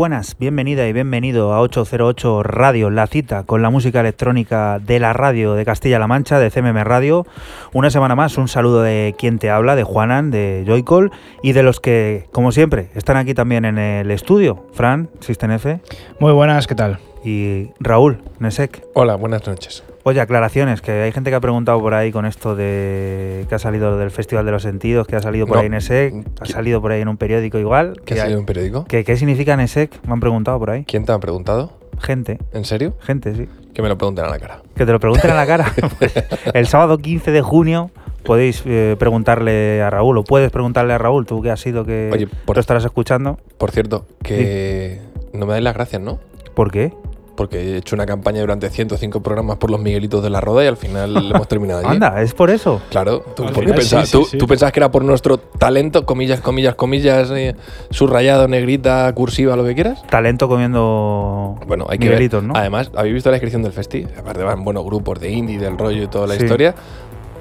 Buenas, bienvenida y bienvenido a 808 Radio, la cita con la música electrónica de la radio de Castilla-La Mancha, de CMM Radio. Una semana más, un saludo de quien te habla, de Juanan, de Joycall y de los que, como siempre, están aquí también en el estudio. Fran, System F. Muy buenas, ¿qué tal? Y Raúl, Nesek. Hola, buenas noches. Oye, aclaraciones, que hay gente que ha preguntado por ahí con esto de que ha salido del Festival de los Sentidos, que ha salido por No. ahí NSEC, ha salido por ahí en un periódico igual. ¿Qué ha salido en un periódico? que- ¿Qué significa NSEC? Me han preguntado por ahí. ¿Quién te ha preguntado? Gente, ¿En serio? gente, sí. Que me lo pregunten a la cara. Que te lo pregunten a la cara. Pues, el sábado 15 de junio podéis eh, preguntarle a Raúl, o puedes preguntarle a Raúl, tú que has sido que Oye, por- lo estarás escuchando. Por cierto, que no me dais las gracias, ¿no? ¿Por qué? Porque he hecho una campaña durante 105 programas por los Miguelitos de la Roda y al final hemos terminado allí. Anda, es por eso. Claro, ¿tú, final pensabas? sí, sí, ¿Tú, sí. tú pensabas que era por nuestro talento, comillas, comillas, comillas, eh, subrayado, negrita, cursiva, lo que quieras? Talento comiendo Bueno, hay que Miguelitos, ver. ¿no? Además, ¿habéis visto la descripción del festi? Aparte van buenos grupos de indie, del rollo y toda la historia.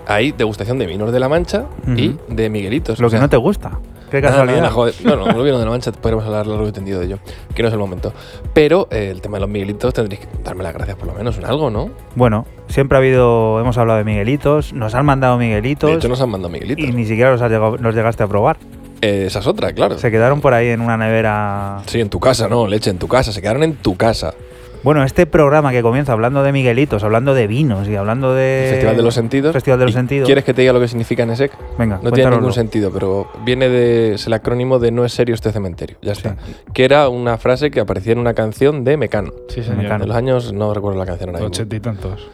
Hay degustación de vinos de la Mancha y de Miguelitos. Lo que sea, no te gusta. Qué casualidad. nada, joder. No, no, los vinos de la Mancha podremos hablar largo y tendido de ello, que no es el momento. Pero eh, el tema de los Miguelitos tendréis que darme las gracias por lo menos en algo, ¿no? Bueno, siempre ha habido, hemos hablado de Miguelitos, nos han mandado Miguelitos De hecho, nos han mandado Miguelitos. y ni siquiera los, has llegado- los llegaste a probar. Eh, esa es otra, claro. Se quedaron por ahí en una nevera. Sí, en tu casa, no, leche, en tu casa. Se quedaron en tu casa. Bueno, este programa que comienza hablando de Miguelitos, hablando de vinos y hablando de. Festival de los Sentidos. Festival de los ¿Y Sentidos. ¿Quieres que te diga lo que significa NSEC? Venga, No tiene ningún sentido, pero viene de. Es el acrónimo de No es serio este cementerio. Ya está. Sí. Que era una frase que aparecía en una canción de Mecano. Sí, señor. señor. De los años, no recuerdo la canción ahora. Ochenta y tantos.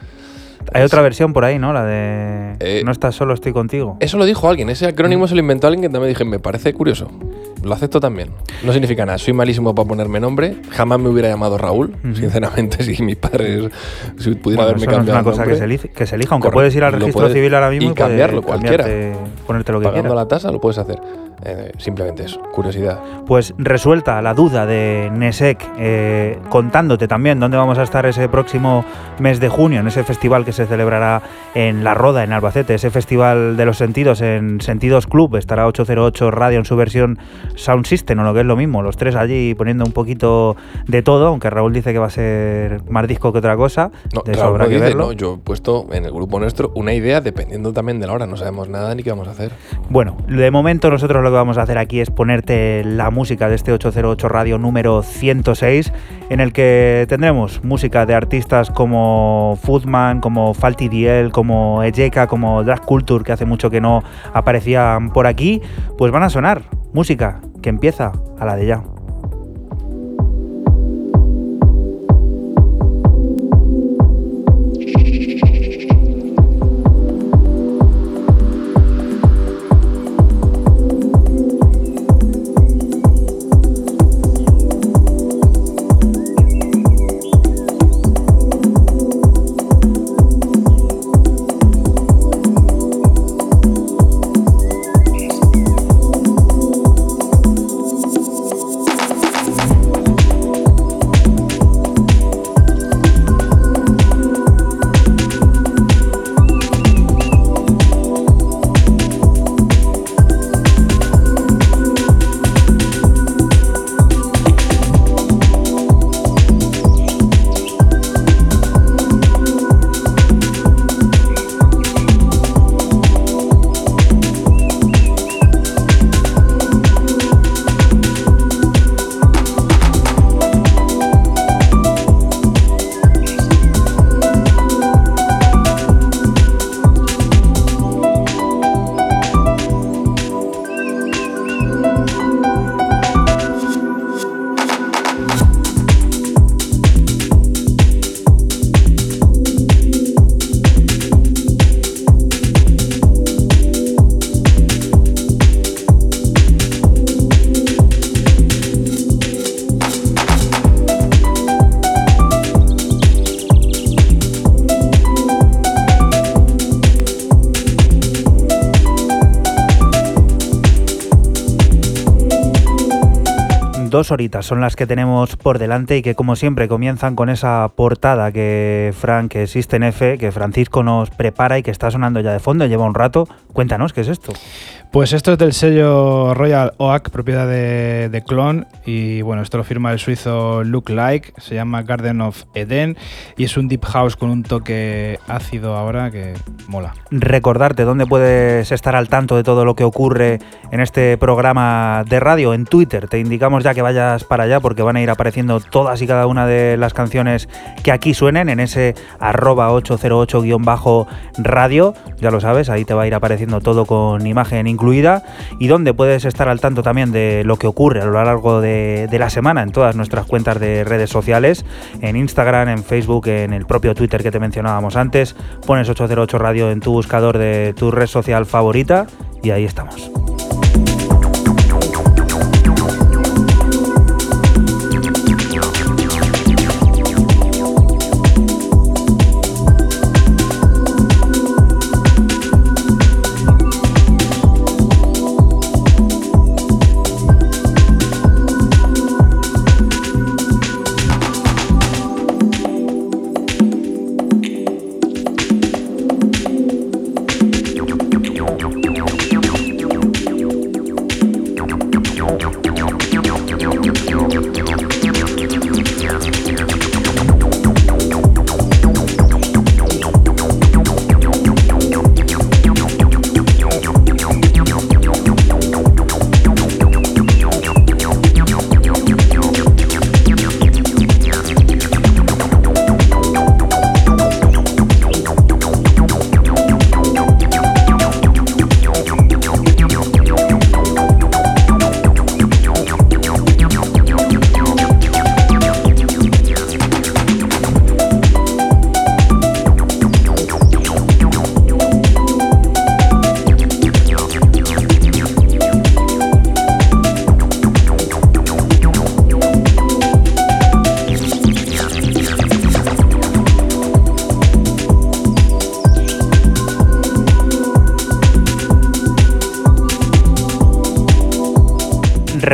Hay otra versión por ahí, ¿no? La de. Eh, no estás solo, estoy contigo. Eso lo dijo alguien, ese acrónimo se lo inventó alguien que también dije, me parece curioso. Lo acepto también. No significa nada, soy malísimo para ponerme nombre. Jamás me hubiera llamado Raúl, sinceramente, si mis padres si pudieran Bueno, haberme eso no es cambiado una cosa que se, que se elija, aunque Correcto. puedes ir al registro puedes- civil ahora mismo y cambiarlo, cualquiera. ponerte lo que pagando quieras. la tasa lo puedes hacer. Eh, simplemente eso, curiosidad. Pues resuelta la duda de Nesek, eh, contándote también dónde vamos a estar ese próximo mes de junio, en ese festival que se celebrará en La Roda, en Albacete, ese festival de los sentidos en Sentidos Club. Estará 808 Radio en su versión Sound System, o lo que es lo mismo, los tres allí poniendo un poquito de todo, aunque Raúl dice que va a ser más disco que otra cosa. No, de eso Raúl habrá no que dice, verlo. no, yo he puesto en el grupo nuestro una idea dependiendo también de la hora. No sabemos nada ni qué vamos a hacer. Bueno, de momento nosotros lo que vamos a hacer aquí es ponerte la música de este 808 Radio número 106, en el que tendremos música de artistas como Foodman, como Falty DL, como Ejeka, como Drag Culture, que hace mucho que no aparecían por aquí, pues van a sonar música que empieza a la de ya. Horitas son las que tenemos por delante y que como siempre comienzan con esa portada que Frank, que existe en F, que Francisco nos prepara y que está sonando ya de fondo, lleva un rato. Cuéntanos, ¿qué es esto? Pues esto es del sello Royal Oak, propiedad de, de Clon, y bueno, esto lo firma el suizo Look Like, se llama Garden of Eden y es un deep house con un toque ácido ahora que mola. Recordarte dónde puedes estar al tanto de todo lo que ocurre en este programa de radio en Twitter. Te indicamos ya que vayas para allá porque van a ir apareciendo todas y cada una de las canciones que aquí suenen en ese arroba 808-radio. Ya lo sabes, ahí te va a ir apareciendo todo con imagen incluida y donde puedes estar al tanto también de lo que ocurre a lo largo de, de la semana en todas nuestras cuentas de redes sociales, en Instagram, en Facebook, en el propio Twitter que te mencionábamos antes. Pones 808 Radio en tu buscador de tu red social favorita y ahí estamos.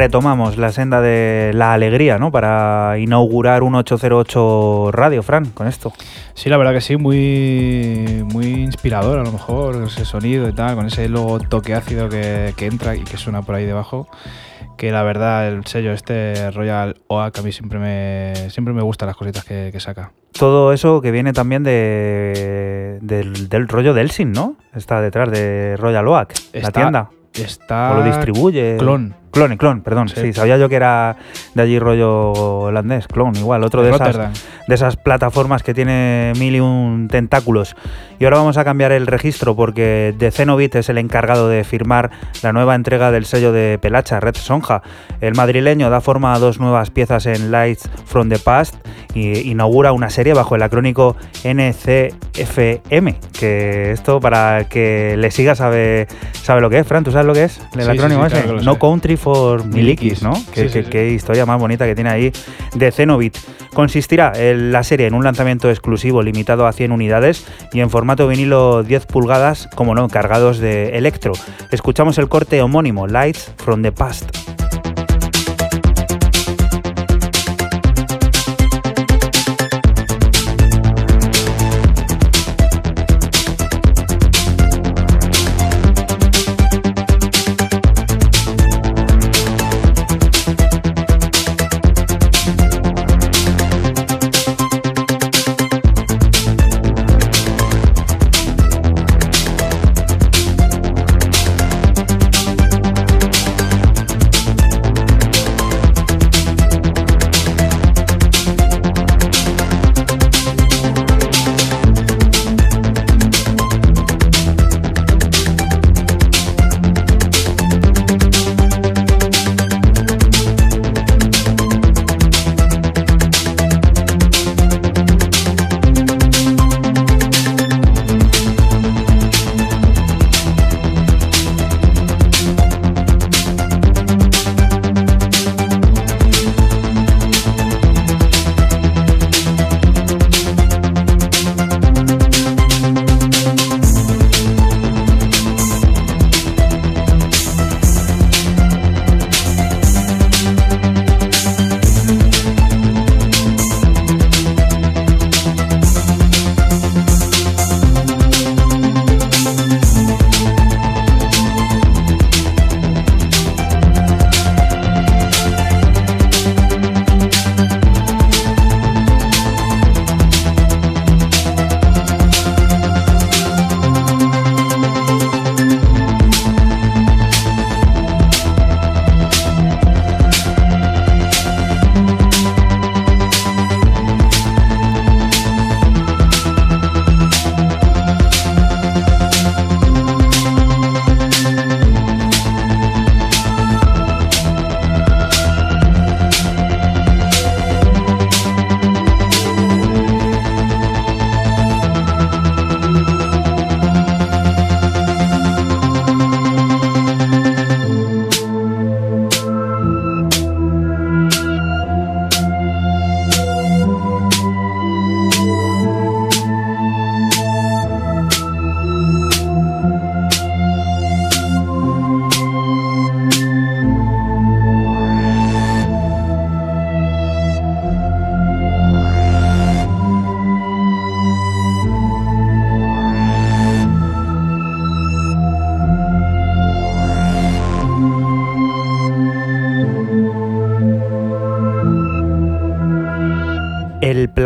Retomamos la senda de la alegría, ¿no? Para inaugurar un 808 Radio, Fran, con esto. Sí, la verdad que sí, muy, muy inspirador a lo mejor, ese sonido y tal, con ese luego toque ácido que, que entra y que suena por ahí debajo. Que la verdad, el sello este Royal Oak a mí siempre me, siempre me gustan las cositas que, que saca. Todo eso que viene también de, del, del rollo de Elsin, ¿no? Está detrás de Royal Oak, la tienda. Está O lo distribuye. Clon. Clon, clon, perdón. Sí. Sí. sabía yo que era de allí rollo holandés. Clon, igual. Otro de esas, de esas plataformas que tiene mil y un tentáculos. Y ahora vamos a cambiar el registro porque The Zenobit es el encargado de firmar la nueva entrega del sello de Pelacha, Red Sonja. El madrileño da forma a dos nuevas piezas en Lights from the Past y inaugura una serie bajo el acrónico NCFM. Que esto, para que le siga, sabe, sabe lo que es. Fran, ¿tú sabes lo que es? El Sí, acrónimo sí, ese. claro no sé. Country for Milikis, Milikis. ¿no? Sí, Qué- sí, qué- sí. qué historia más bonita que tiene ahí de Zenobit. Consistirá en la serie en un lanzamiento exclusivo limitado a 100 unidades y en formato vinilo 10 pulgadas, como no, cargados de electro. Escuchamos el corte homónimo, Lights from the Past.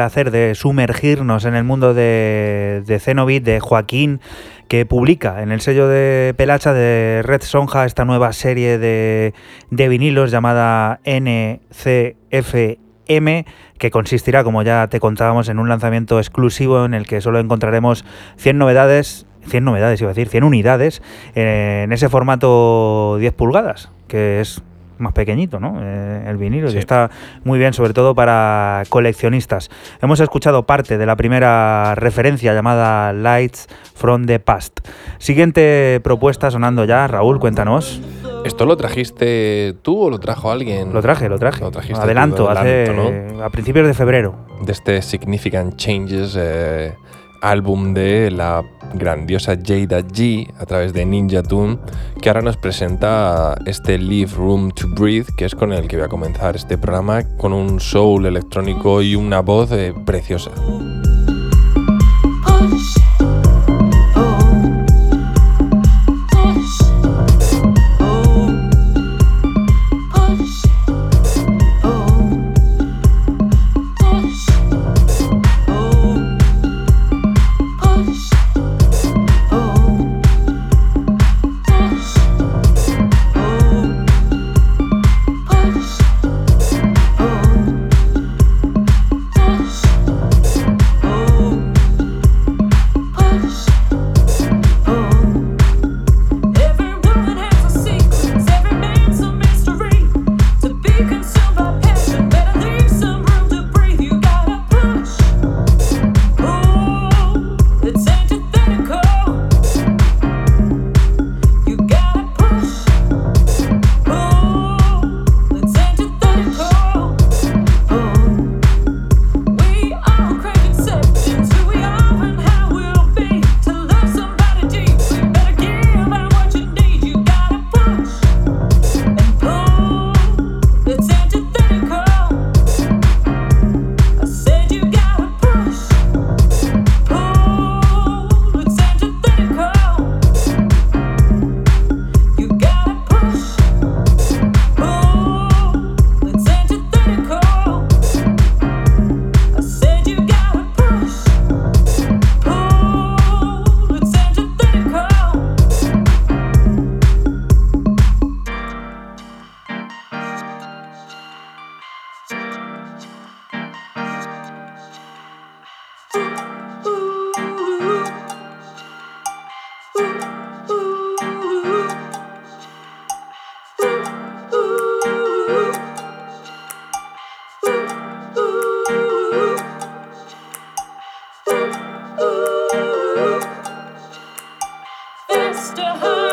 Placer de sumergirnos en el mundo de, de Zenobit, de Joaquín, que publica en el sello de Pelacha de Red Sonja esta nueva serie de, de vinilos llamada NCFM que consistirá, como ya te contábamos, en un lanzamiento exclusivo en el que solo encontraremos 100 novedades 100 novedades, iba a decir, 100 unidades en ese formato 10 pulgadas, que es más pequeñito, ¿no? Eh, el vinilo, Sí. y está muy bien, sobre todo para coleccionistas. Hemos escuchado parte de la primera referencia llamada Lights from the Past. Siguiente propuesta sonando ya, Raúl, cuéntanos. ¿Esto lo trajiste tú o lo trajo alguien? Lo traje, lo traje. Lo trajiste adelanto, tú hace adelanto, a principios de febrero. de este Significant Changes eh, álbum de la grandiosa Jada G a través de Ninja Tune, que ahora nos presenta este Leave Room to Breathe, que es con el que voy a comenzar este programa, con un soul electrónico y una voz eh, preciosa. Oh. heart.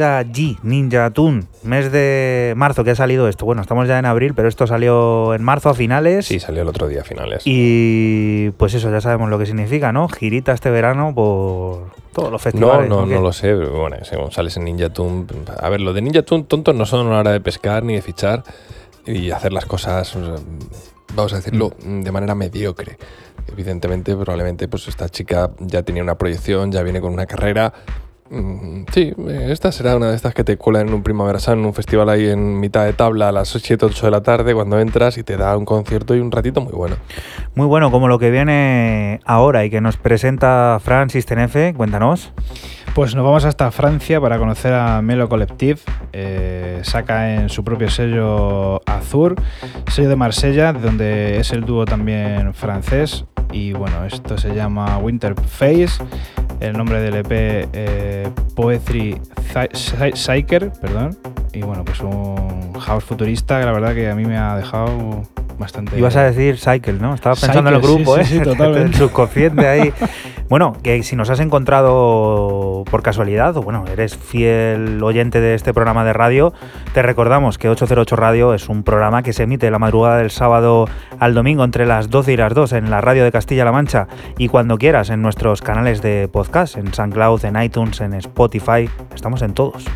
Jaida G, Ninja Tune, mes de marzo que ha salido esto. Bueno, estamos ya en abril, pero esto salió en marzo a finales. Sí, salió el otro día a finales. Y pues eso, ya sabemos lo que significa, ¿no? Girita este verano por todos los No, festivales. no, ¿qué? no lo sé. pero Bueno, según sales en Ninja Tune. A ver, lo de Ninja Tune tontos no son a la hora de pescar ni de fichar. y hacer las cosas, vamos a decirlo, de manera mediocre. Evidentemente, probablemente, pues esta chica ya tenía una proyección, ya viene con una carrera. Sí, eh, esta será una de estas que te cuelan en un Primavera Sound, en un festival ahí en mitad de tabla a las 7, 8 de la tarde cuando entras y te da un concierto y un ratito muy bueno. Muy bueno, como lo que viene ahora y que nos presenta Francis Tenefe, cuéntanos. Pues nos vamos hasta Francia para conocer a Melo Collective. Eh, saca en su propio sello Azur, sello de Marsella, de donde es el dúo también francés. Y bueno, esto se llama Winter Face. El nombre del EP eh, Poetry Psycher, perdón. Y bueno, pues un house futurista que la verdad que a mí me ha dejado bastante. Ibas a decir Cycle, ¿no? Estaba pensando en el sí, grupo, sí, ¿eh? sí, totalmente. el subconsciente ahí. Bueno, que si nos has encontrado por casualidad, o bueno, eres fiel oyente de este programa de radio, te recordamos que 808 Radio es un programa que se emite la madrugada del sábado al domingo entre las 12 y las 2 en la radio de Castilla-La Mancha y cuando quieras en nuestros canales de podcast, en SoundCloud, en iTunes, en Spotify, estamos en todos.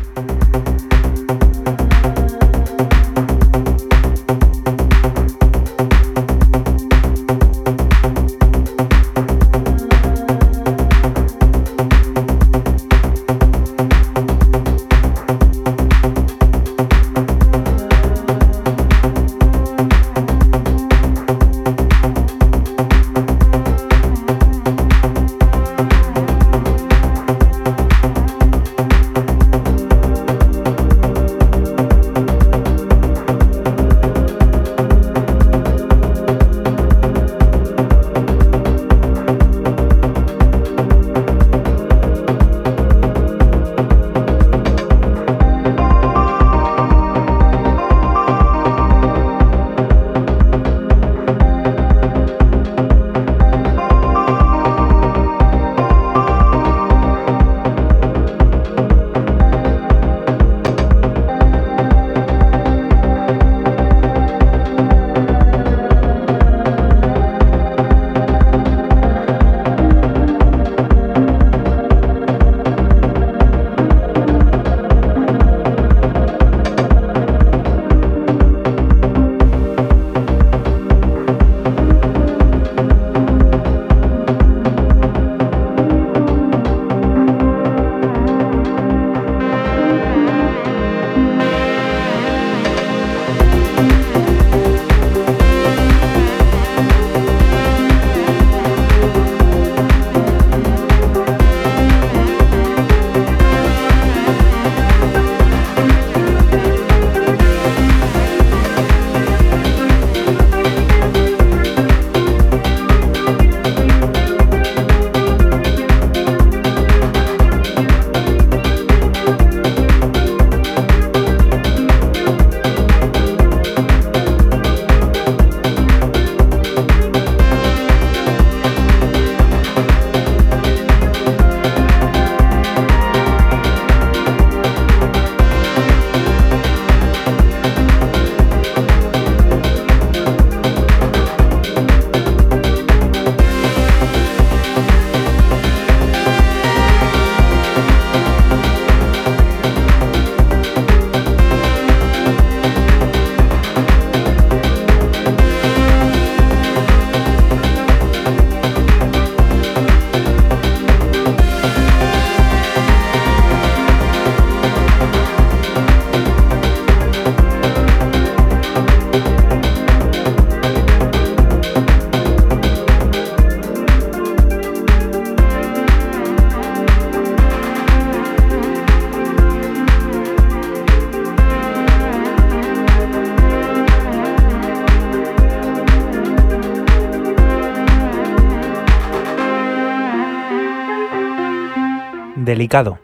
Delicado.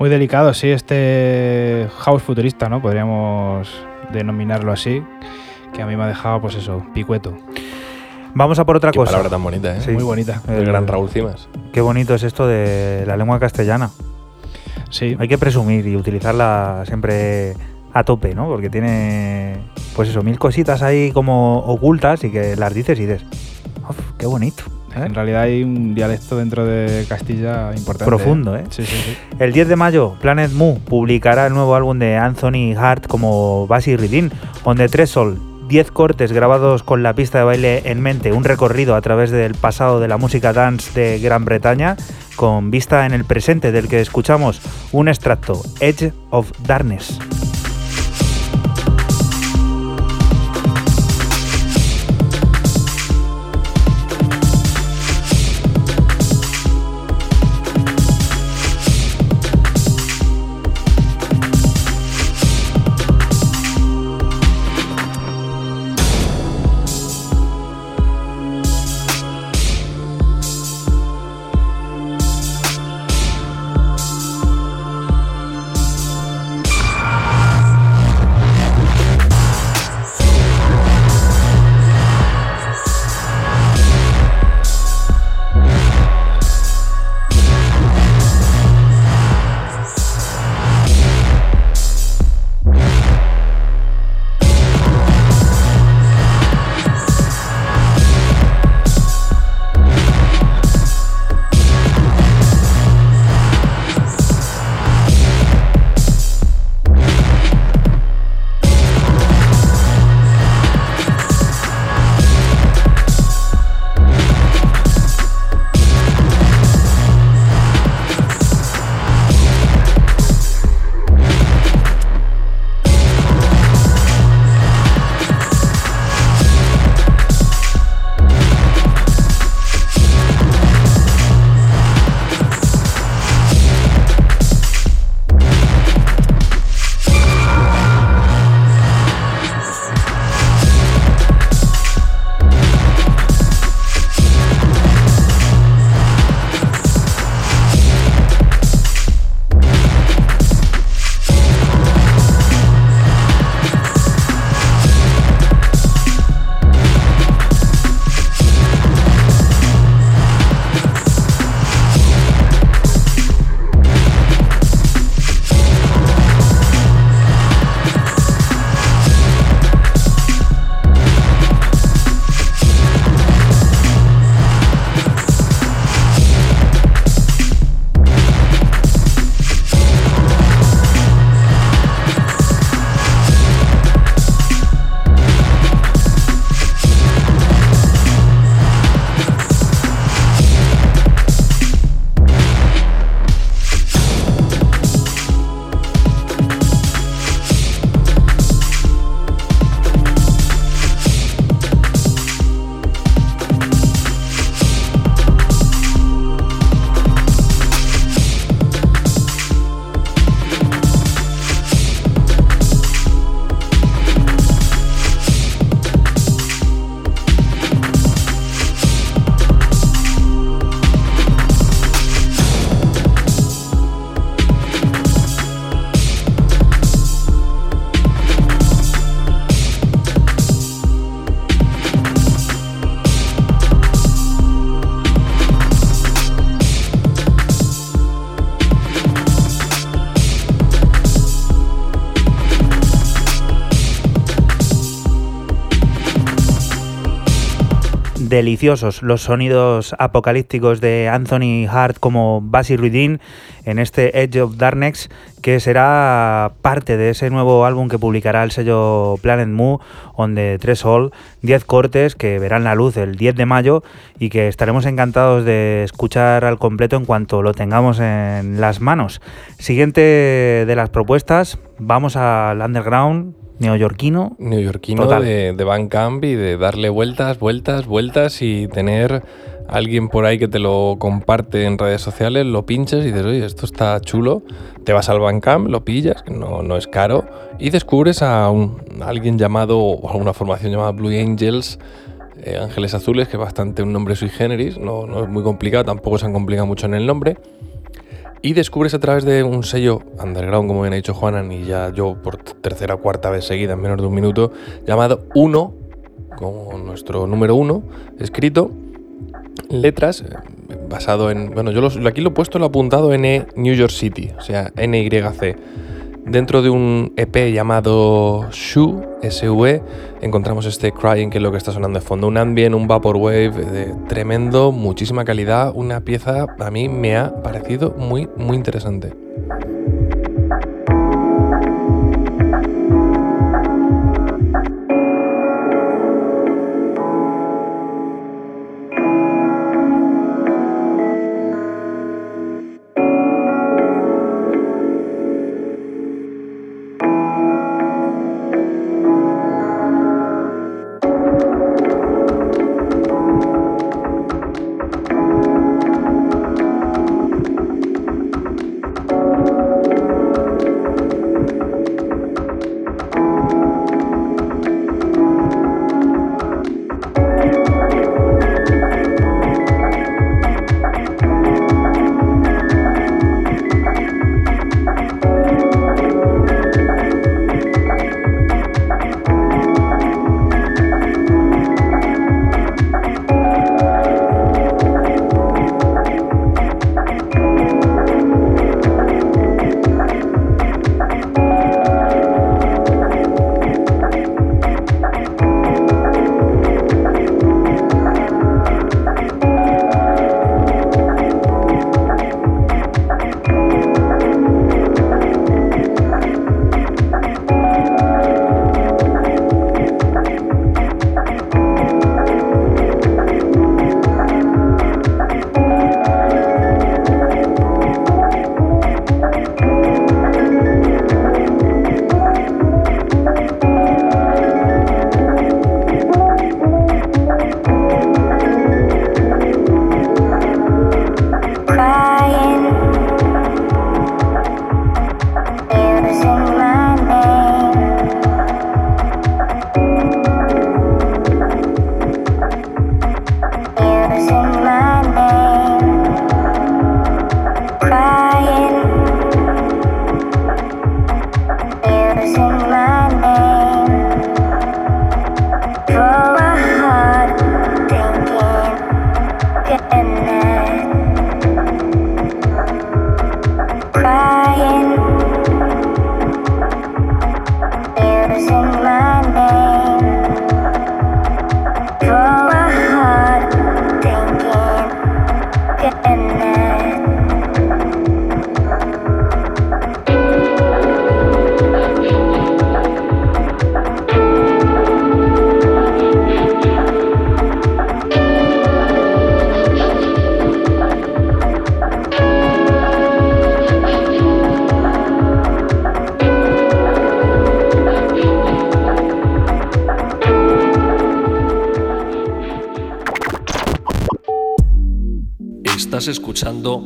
Muy delicado, sí, este house futurista, ¿no? Podríamos denominarlo así, que a mí me ha dejado, pues eso, picueto. Vamos a por otra Qué cosa. palabra tan bonita, ¿eh? Sí. Muy bonita. El gran Raúl Cimas. Qué bonito es esto de la lengua castellana. Sí, Hay que presumir y utilizarla siempre a tope, ¿no? Porque tiene, pues eso, mil cositas ahí como ocultas y que las dices y dices, "Uf, qué bonito. ¿Eh? En realidad hay un dialecto dentro de Castilla importante. Profundo, ¿eh? Sí, sí, sí. El 10 de mayo, Planet Mu publicará el nuevo álbum de Anthony Hart como Basi Ridin, donde tres sol, 10 cortes grabados con la pista de baile en mente, un recorrido a través del pasado de la música dance de Gran Bretaña, con vista en el presente del que escuchamos un extracto, Edge of Darkness. Deliciosos. Los sonidos apocalípticos de Anthony Hart como Basie Ruidin en este Edge of Darkness que será parte de ese nuevo álbum que publicará el sello Planet Mu donde tres All, 10 cortes que verán la luz el 10 de mayo y que estaremos encantados de escuchar al completo en cuanto lo tengamos en las manos. Siguiente de las propuestas, vamos al underground neoyorquino. Neoyorquino Total. de, de Bandcamp y de darle vueltas, vueltas, vueltas y tener alguien por ahí que te lo comparte en redes sociales, lo pinches y dices, oye, esto está chulo. Te vas al Bandcamp, lo pillas, que no, no es caro, y descubres a, un, a alguien llamado, o a una formación llamada Blue Angels, eh, Ángeles Azules, que es bastante un nombre sui generis, no, no es muy complicado, tampoco se han complicado mucho en el nombre. Y descubres a través de un sello underground, como bien ha dicho Juanan, y ya yo por tercera o cuarta vez seguida en menos de un minuto, llamado Uno, como nuestro número uno, escrito, letras, eh, basado en. Bueno, yo aquí lo he puesto, lo he apuntado en E New York City, o sea, NYC. Dentro de un EP llamado SUE, SUE, encontramos este Crying, que es lo que está sonando de fondo. Un ambient, un vaporwave de tremendo, muchísima calidad. Una pieza a mí me ha parecido muy, muy interesante.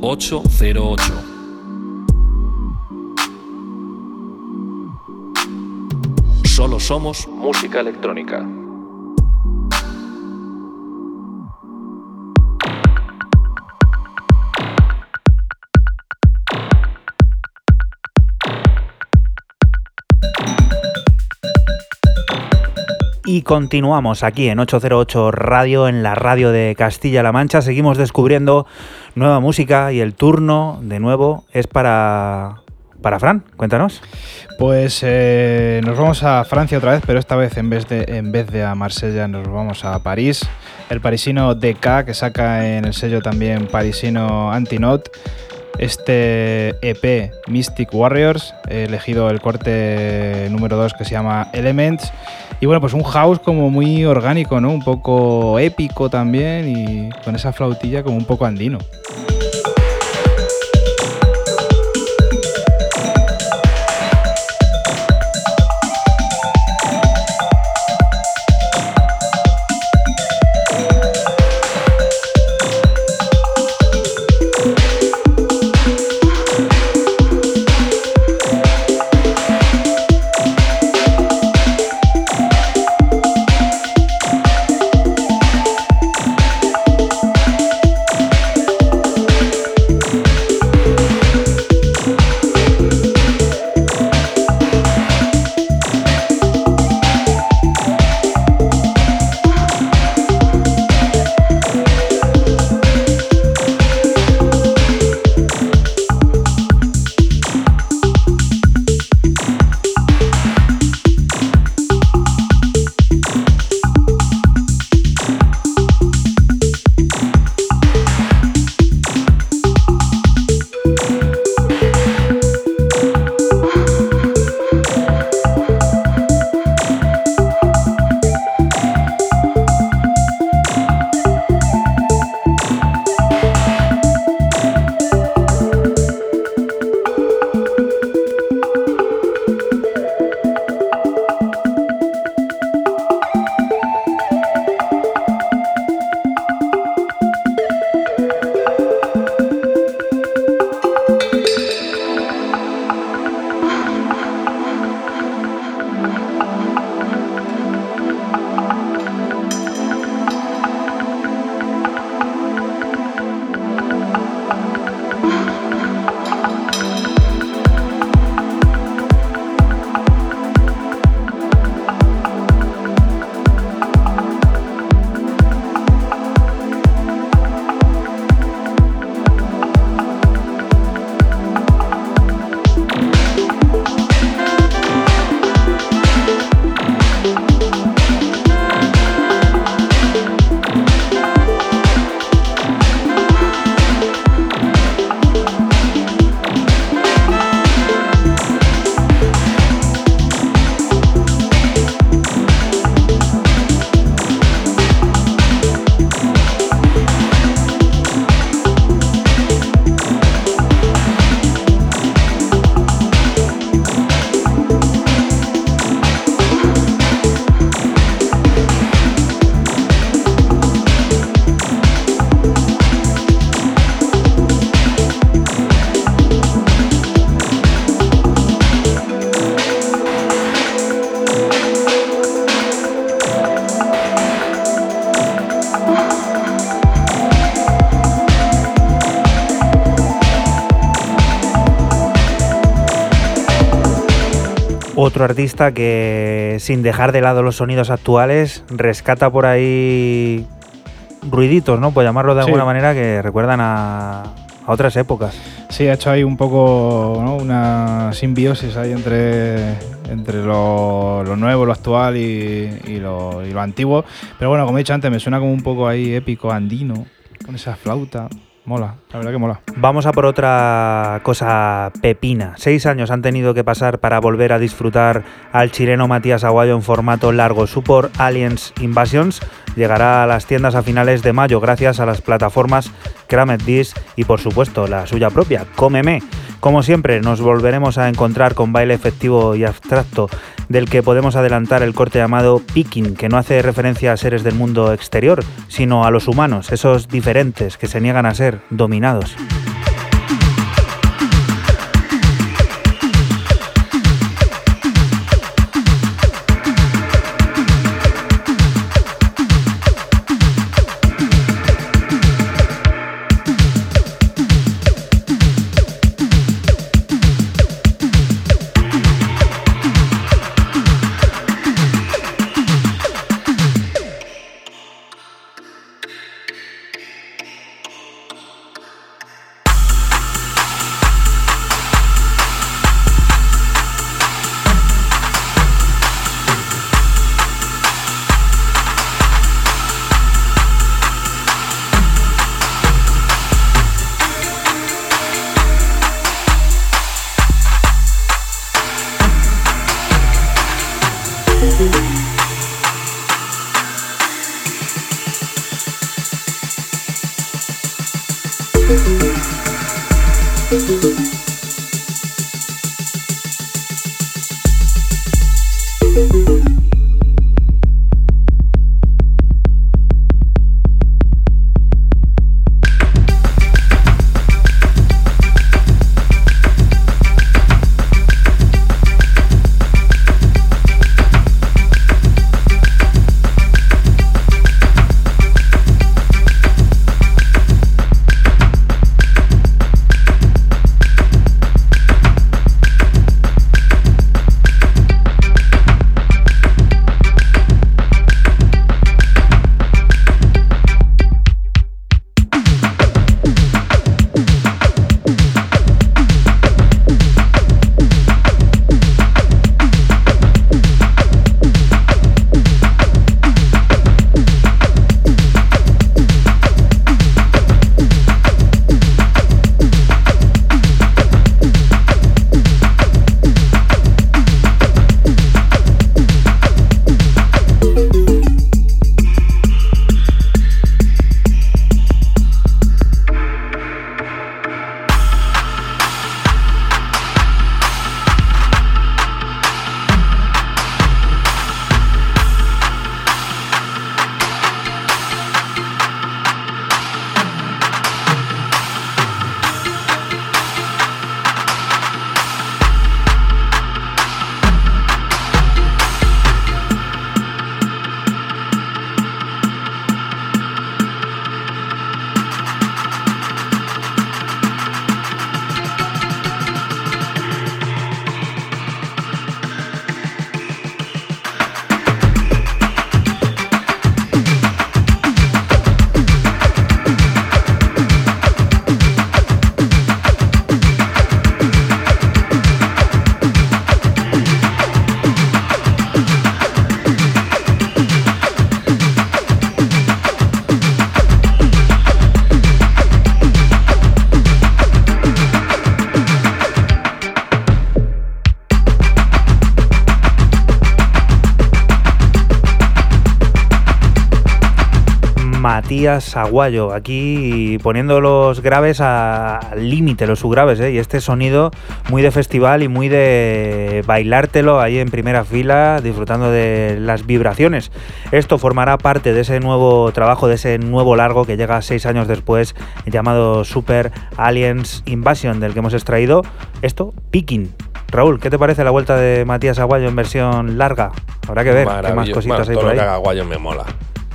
808. Solo somos música electrónica. Y continuamos aquí en 808 Radio, en la radio de Castilla-La Mancha. Seguimos descubriendo nueva música y el turno, de nuevo, es para, para Fran. Cuéntanos. Pues eh, nos vamos a Francia otra vez, pero esta vez en vez de, en vez de a Marsella nos vamos a París. El parisino DK, que saca en el sello también parisino Antinote, este EP Mystic Warriors, he elegido el corte número 2 que se llama Elements. Y bueno, pues un house como muy orgánico, ¿no? Un poco épico también y con esa flautilla como un poco andino. Otro artista que, sin dejar de lado los sonidos actuales, rescata por ahí ruiditos, ¿no? Por llamarlo de Sí. alguna manera, que recuerdan a, a otras épocas. Sí, ha hecho ahí un poco ¿no? una simbiosis ahí entre, entre lo, lo nuevo, lo actual y, y lo, y lo antiguo. Pero bueno, como he dicho antes, me suena como un poco ahí épico, andino, con esa flauta. Mola, la verdad que mola. Vamos a por otra cosa pepina. Seis años han tenido que pasar para volver a disfrutar al chileno Matías Aguayo en formato largo. Su por Aliens Invasions llegará a las tiendas a finales de mayo gracias a las plataformas Kramet Disc y por supuesto la suya propia, Cómeme. Como siempre, nos volveremos a encontrar con baile efectivo y abstracto del que podemos adelantar el corte llamado Picking, que no hace referencia a seres del mundo exterior, sino a los humanos, esos diferentes que se niegan a ser dominados. Matías Aguayo, aquí poniendo los graves a- al límite, los subgraves, ¿eh? y este sonido muy de festival y muy de bailártelo ahí en primera fila, disfrutando de las vibraciones. Esto formará parte de ese nuevo trabajo, de ese nuevo largo que llega seis años después, llamado Super Aliens Invasion, del que hemos extraído esto, Picking. Raúl, ¿qué te parece la vuelta de Matías Aguayo en versión larga? Habrá que ver qué más cositas Bueno, hay por lo que ahí. haga Guayo me mola.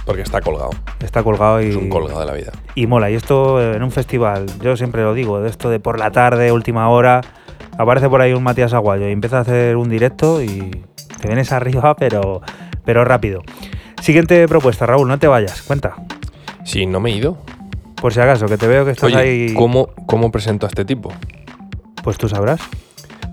Porque está colgado. Está colgado y. Es un colgado de la vida. Y mola. Y esto eh, en un festival, yo siempre lo digo, de esto de por la tarde, última hora, aparece por ahí un Matías Aguayo y empieza a hacer un directo y te vienes arriba, pero, pero rápido. Siguiente propuesta, Raúl, no te vayas, cuenta. Sí, no me he ido. Por si acaso, que te veo que estás Oye, ahí. ¿cómo, ¿cómo presento a este tipo? Pues tú sabrás.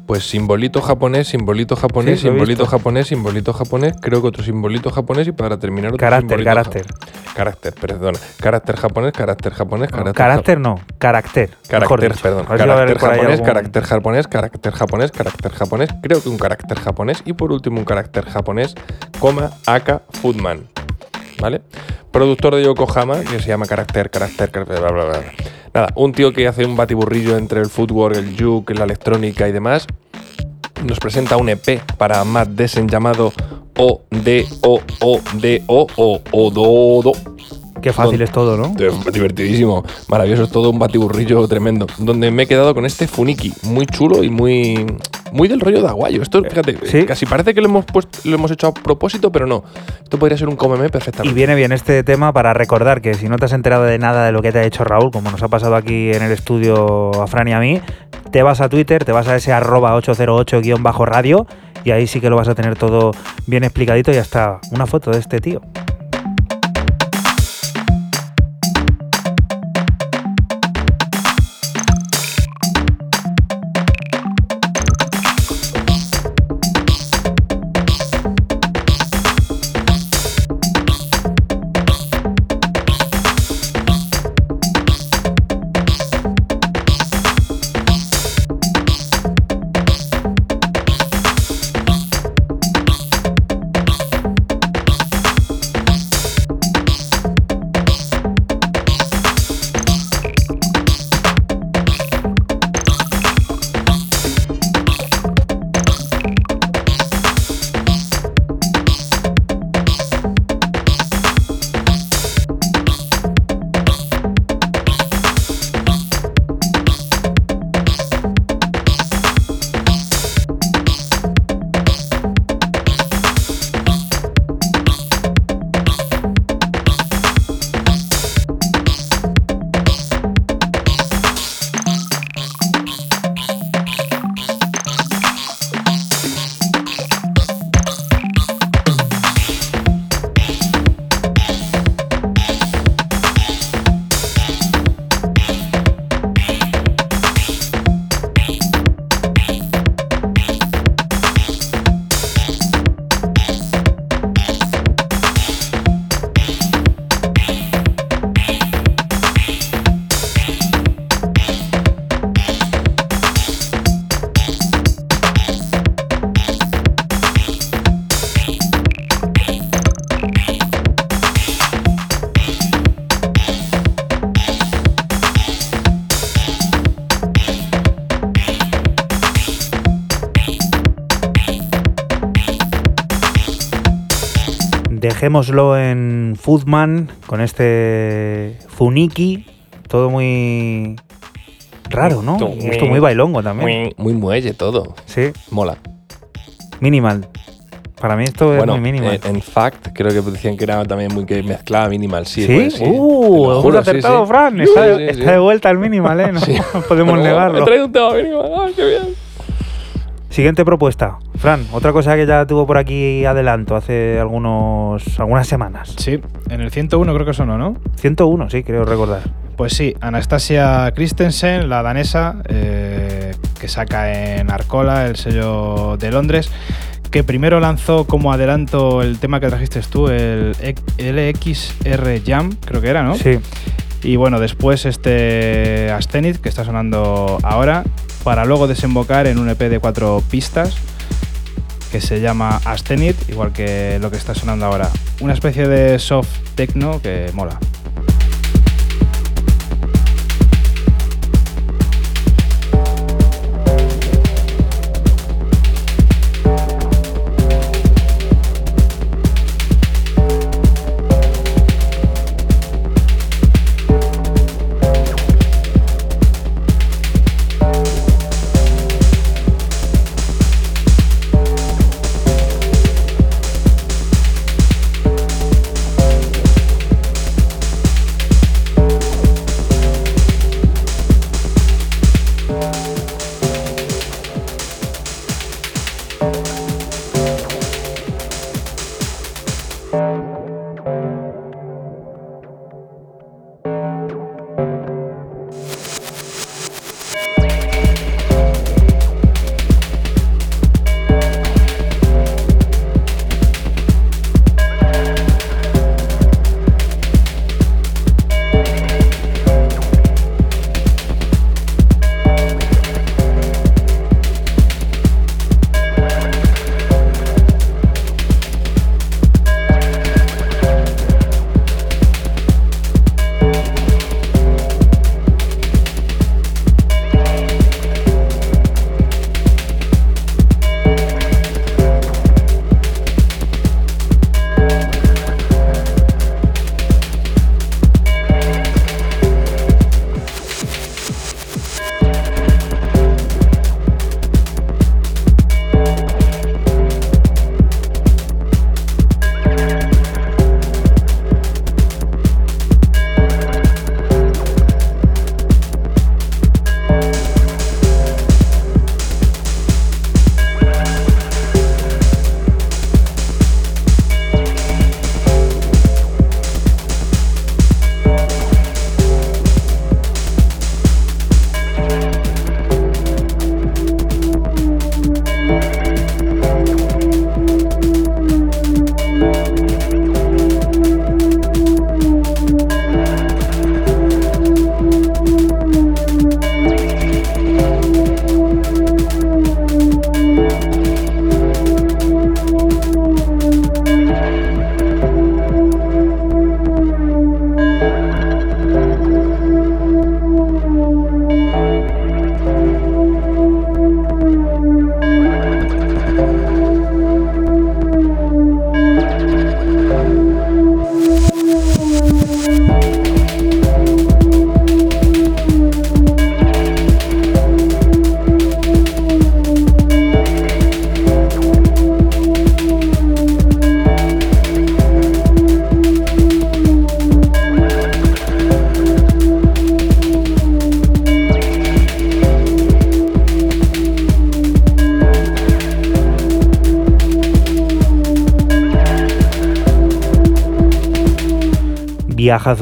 Pues simbolito japonés, simbolito japonés, Sí, simbolito japonés, simbolito japonés, creo que otro simbolito japonés y para terminar otro Carácter, simbolito carácter. ja- Carácter, perdón. Carácter japonés, carácter japonés, carácter carácter no, carácter. mejor Carácter, dicho. perdón. A ver si va a haber Carácter por ahí japonés, algún- carácter japonés, carácter japonés, carácter japonés. Creo que un carácter japonés. Y por último, un carácter japonés, coma, aka, Foodman. ¿Vale? Productor de Yokohama, que se llama carácter, carácter, carácter, bla, bla, bla. Nada, un tío que hace un batiburrillo entre el footwork, el juke, la electrónica y demás. Nos presenta un EP para Matt Desen llamado O Qué fácil es todo, ¿no? Eh, Divertidísimo, maravilloso, es todo un batiburrillo tremendo. Donde me he quedado con este funiki, muy chulo y muy muy del rollo de aguayo. Esto, fíjate, sí. casi parece que lo hemos puesto, lo hemos hecho a propósito, pero no. Esto podría ser un comeme Y perfectamente. viene bien este tema para recordar que si no te has enterado de nada de lo que te ha hecho Raúl, como nos ha pasado aquí en el estudio a Fran y a mí, te vas a Twitter, te vas a ese arroba 808-radio y ahí sí que lo vas a tener todo bien explicadito y hasta una foto de este tío. Dejémoslo en Foodman con este Funiki, todo muy raro, ¿no? Esto muy bailongo también. Muy, muy muelle todo. Sí, Mola. minimal. Para mí esto es bueno, muy minimal. eh, en fact, creo que decían que era también muy que mezclaba minimal. Sí, ¿Sí? pues sí. Uh, lo juro, acertado, sí. Fran. Está, de vuelta al minimal, ¿eh? No podemos Bueno, negarlo. He traído un tema minimal. ¡Ay, qué bien! Siguiente propuesta. Fran, otra cosa que ya tuvo por aquí adelanto hace algunos, algunas semanas. Sí, en el 101 creo que sonó, ¿no? 101, sí, creo recordar. Pues sí, Anastasia Christensen, la danesa, eh, que saca en Arcola, el sello de Londres, que primero lanzó como adelanto el tema que trajiste tú, el LXR Jam, creo que era, ¿no? Sí. Y bueno, después este Astenit, que está sonando ahora, para luego desembocar en un EP de cuatro pistas que se llama Astenit, igual que lo que está sonando ahora. Una especie de soft techno que mola.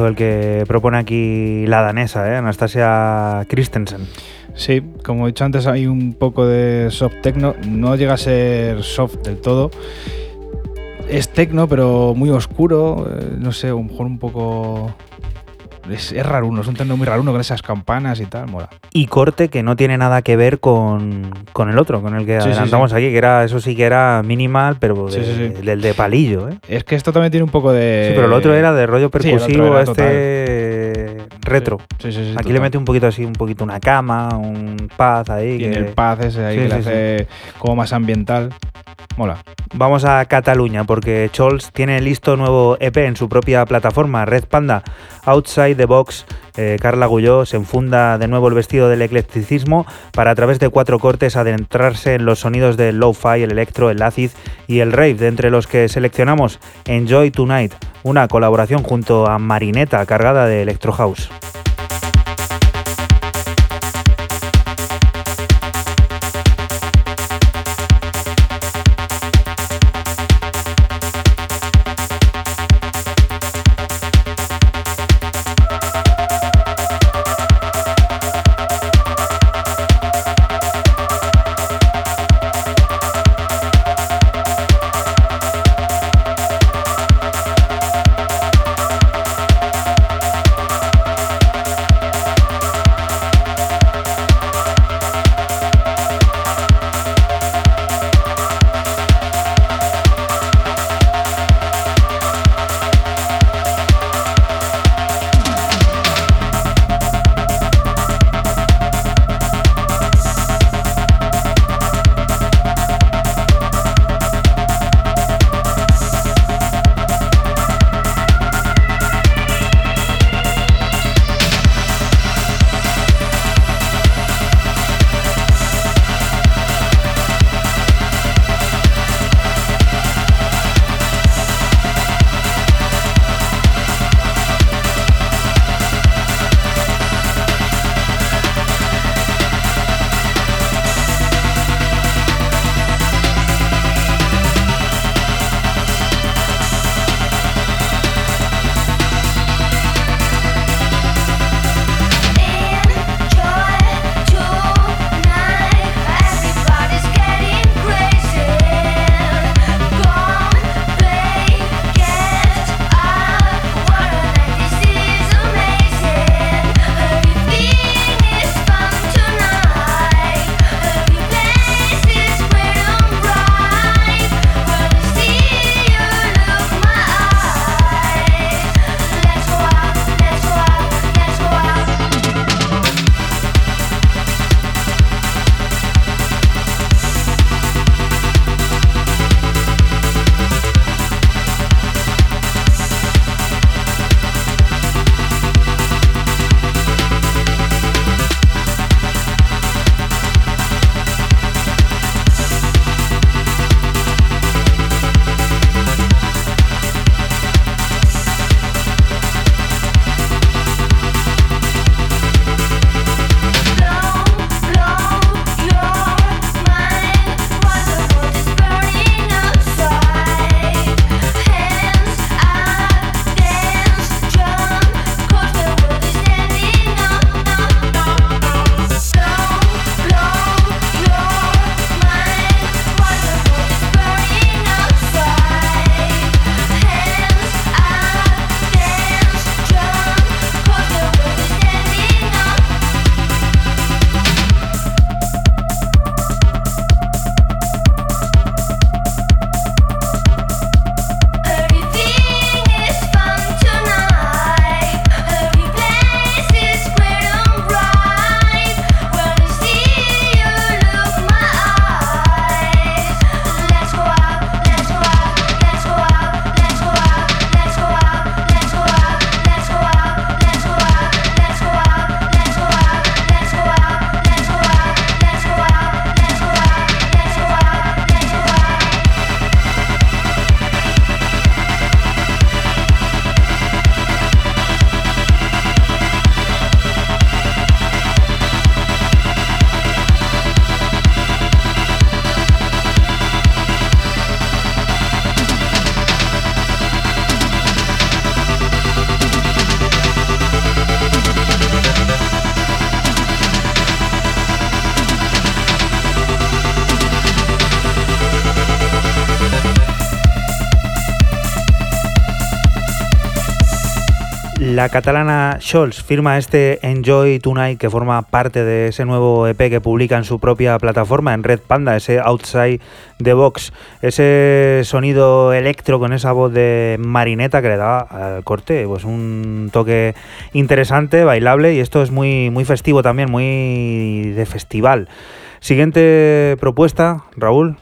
El que propone aquí la danesa, ¿eh? Anastasia Christensen. Sí, como he dicho antes, hay un poco de soft techno. No llega a ser soft del todo. Es techno, pero muy oscuro. eh, no sé, a lo mejor un poco. Es, es raruno, es un techno muy raruno con esas campanas y tal, mola. Y corte que no tiene nada que ver con, con el otro, con el que Sí, adelantamos sí. aquí, que era eso sí que era minimal, pero de- del de palillo, ¿eh? Es que esto también tiene un poco de. Sí, pero el otro era de rollo percusivo, este retro. Sí, sí, sí, Aquí total. le mete un poquito así, un poquito una cama, un paz ahí. Tiene que- el paz ese ahí que le hace como más ambiental. Mola. Vamos a Cataluña porque Scholz tiene listo nuevo EP en su propia plataforma, Red Panda. Outside the Box, eh, Carla Gulló se enfunda de nuevo el vestido del eclecticismo para a través de cuatro cortes adentrarse en los sonidos del lo-fi, el electro, el acid y el rave, de entre los que seleccionamos Enjoy Tonight, una colaboración junto a Marineta cargada de electro house. La catalana Scholz firma este Enjoy Tonight que forma parte de ese nuevo EP que publica en su propia plataforma, en Red Panda, ese Outside the Box, ese sonido electro con esa voz de marineta que le da al corte, pues un toque interesante, bailable y esto es muy, muy festivo también, muy de festival. Siguiente propuesta, Raúl.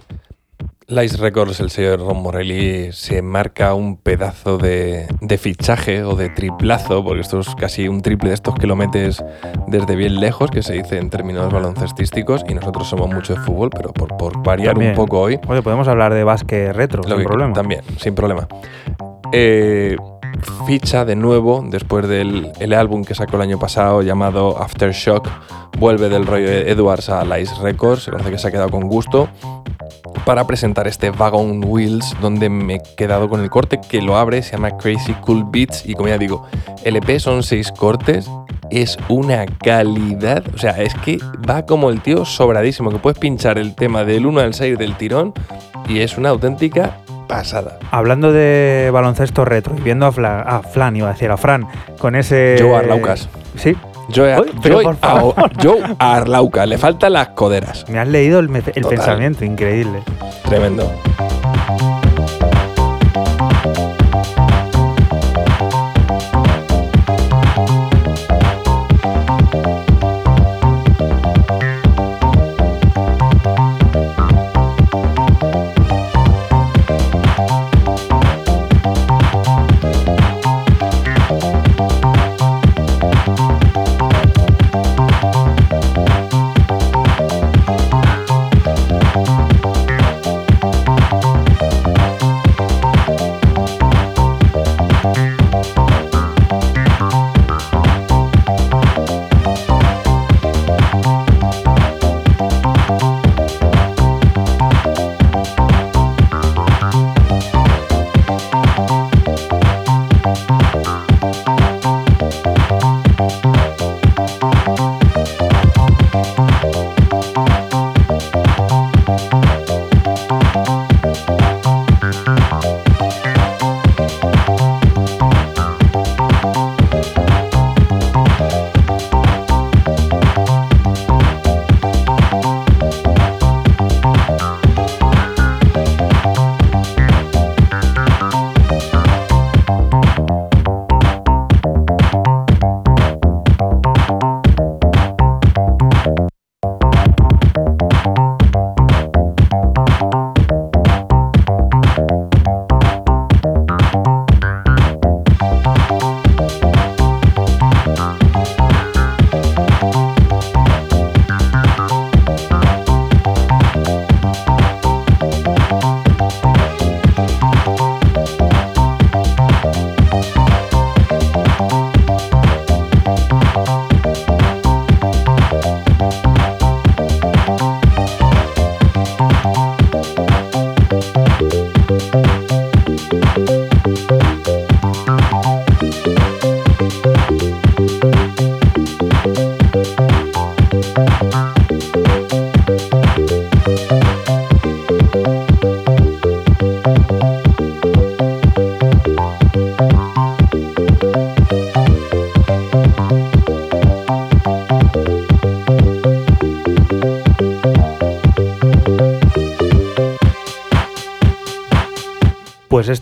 Lice Records, el sello de Ron Morelli, se marca un pedazo de, de fichaje o de triplazo, porque esto es casi un triple de estos que lo metes desde bien lejos, que se dice en términos baloncestísticos, y nosotros somos mucho de fútbol, pero por, por variar También. un poco hoy, Oye, podemos hablar de básquet retro, lo sin que- problema. También, sin problema. Eh, ficha de nuevo, después del el álbum que sacó el año pasado llamado Aftershock, vuelve del rollo de Edwards a Lice Records, se conoce que se ha quedado con gusto, para presentar este Wagon Wheels, donde me he quedado con el corte que lo abre, se llama Crazy Cool Beats, y como ya digo, el EP son seis cortes, es una calidad, o sea, es que va como el tío sobradísimo, que puedes pinchar el tema del 1 al 6 del tirón, y es una auténtica pasada. Hablando de baloncesto retro y viendo a Flan, a Flan, iba a decir a Fran, con ese. Joe Arlaucas. Sí, Joe, Uy, Joe- a- Joe Arlauca, le faltan las coderas. me has leído el, pensamiento, increíble. Tremendo.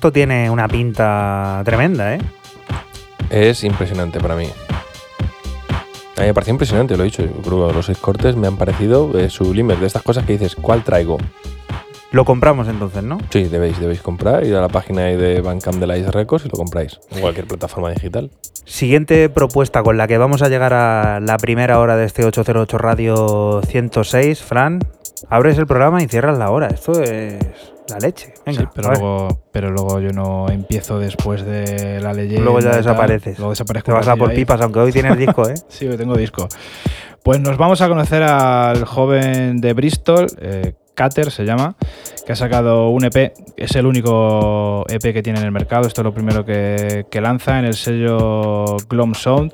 Esto tiene una pinta tremenda, ¿eh? Es impresionante para mí. A mí me pareció impresionante, lo he dicho. Yo creo que los seis cortes me han parecido eh, sublimes. De estas cosas que dices, ¿cuál traigo? Lo compramos entonces, ¿no? Sí, debéis, debéis comprar. Ir a la página de Bandcamp de la Ice Records y lo compráis. En cualquier plataforma digital. Siguiente propuesta con la que vamos a llegar a la primera hora de este 808 Radio 106. Fran, abres el programa y cierras la hora. Esto es la leche. Venga, Sí, pero, luego, pero luego yo no empiezo después de la leyenda. Luego ya desapareces. Luego. Te vas a por ahí. pipas, aunque hoy tienes disco, ¿eh? Sí, hoy tengo disco. Pues nos vamos a conocer al joven de Bristol, eh, Cater se llama, que ha sacado un EP. Es el único EP que tiene en el mercado. Esto es lo primero que, que lanza en el sello Glom Sound.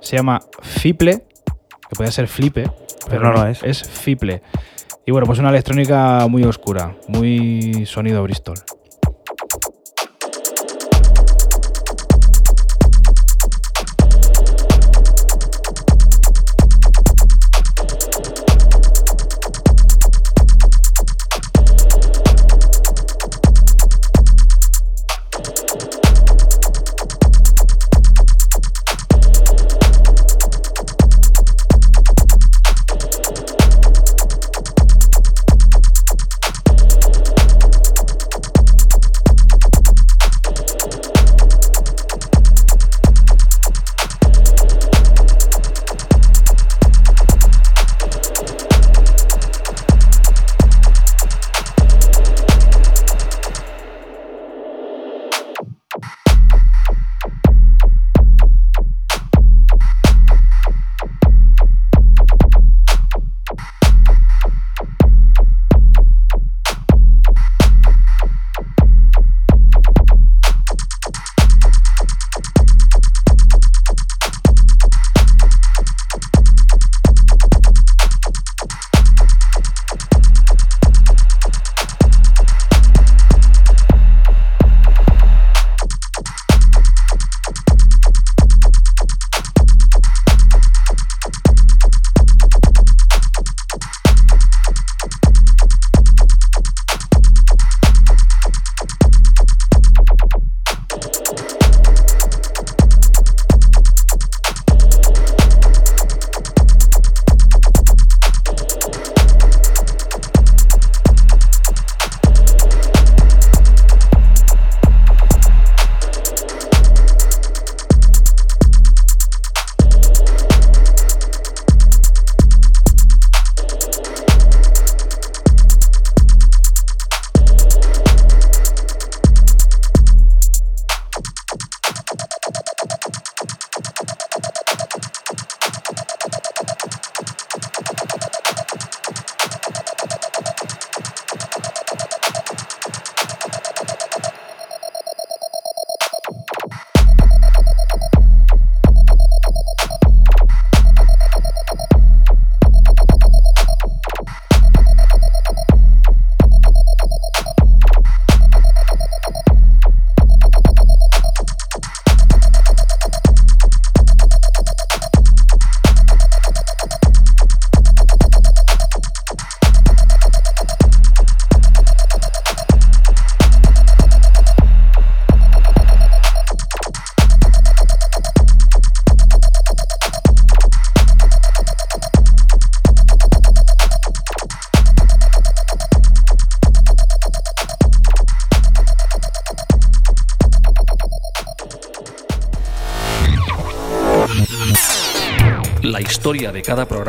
Se llama Fiple, que podría ser Flipe, Pero no lo es. Es Fiple. Y bueno, pues una electrónica muy oscura, muy sonido Bristol.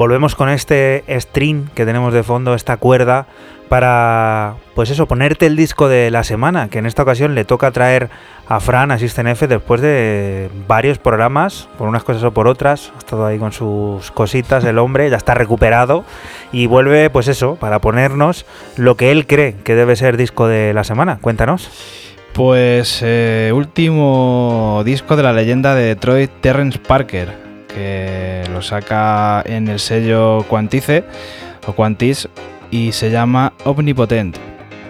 Volvemos con este string que tenemos de fondo, esta cuerda, para, pues eso, ponerte el disco de la semana, que en esta ocasión le toca traer a Fran, a System F, después de varios programas, por unas cosas o por otras. Ha estado ahí con sus cositas, el hombre, ya está recuperado y vuelve, pues eso, para ponernos lo que él cree que debe ser disco de la semana. Cuéntanos. Pues eh, último disco de la leyenda de Detroit, Terrence Parker, que lo saca en el sello Quantice o Quantis y se llama Omnipotent.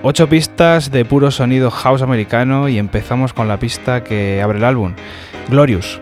Ocho pistas de puro sonido house americano y empezamos con la pista que abre el álbum, Glorious.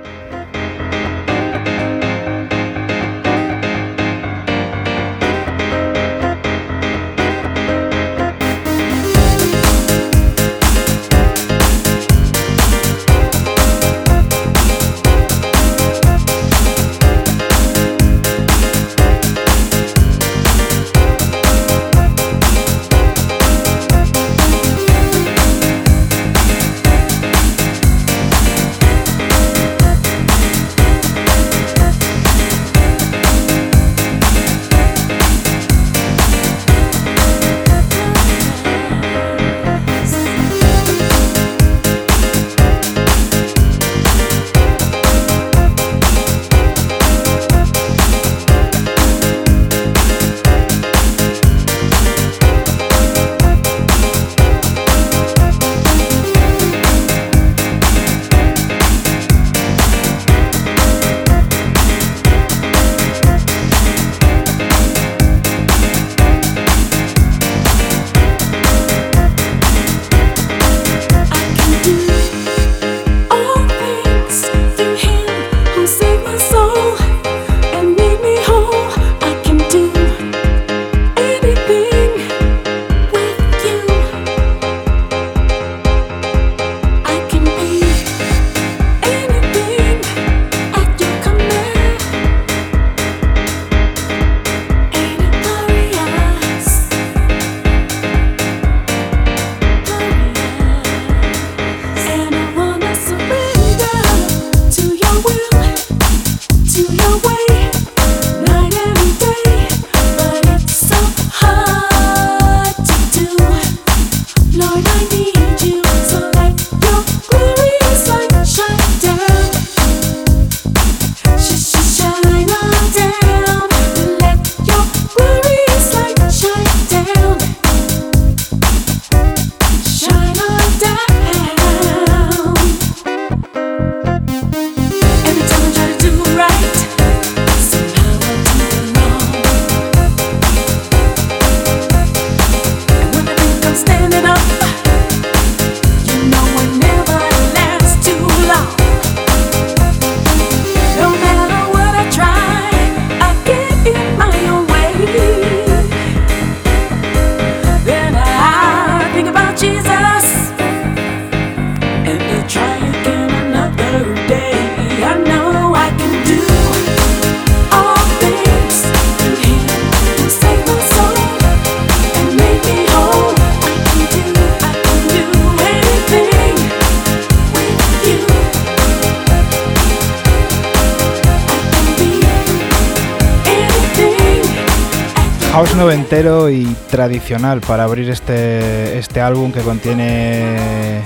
House noventero y tradicional para abrir este, este álbum que contiene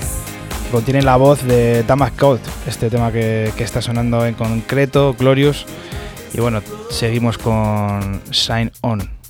contiene la voz de Damas Code, este tema que, que está sonando en concreto, Glorious. Y bueno, seguimos con Shine On.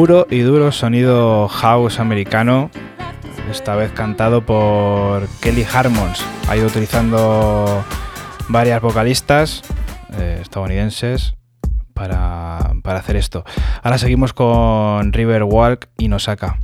Puro y duro sonido house americano, esta vez cantado por Kelly Harmons. Ha ido utilizando varias vocalistas eh, estadounidenses para, para hacer esto. Ahora seguimos con Riverwalk y Nosaka.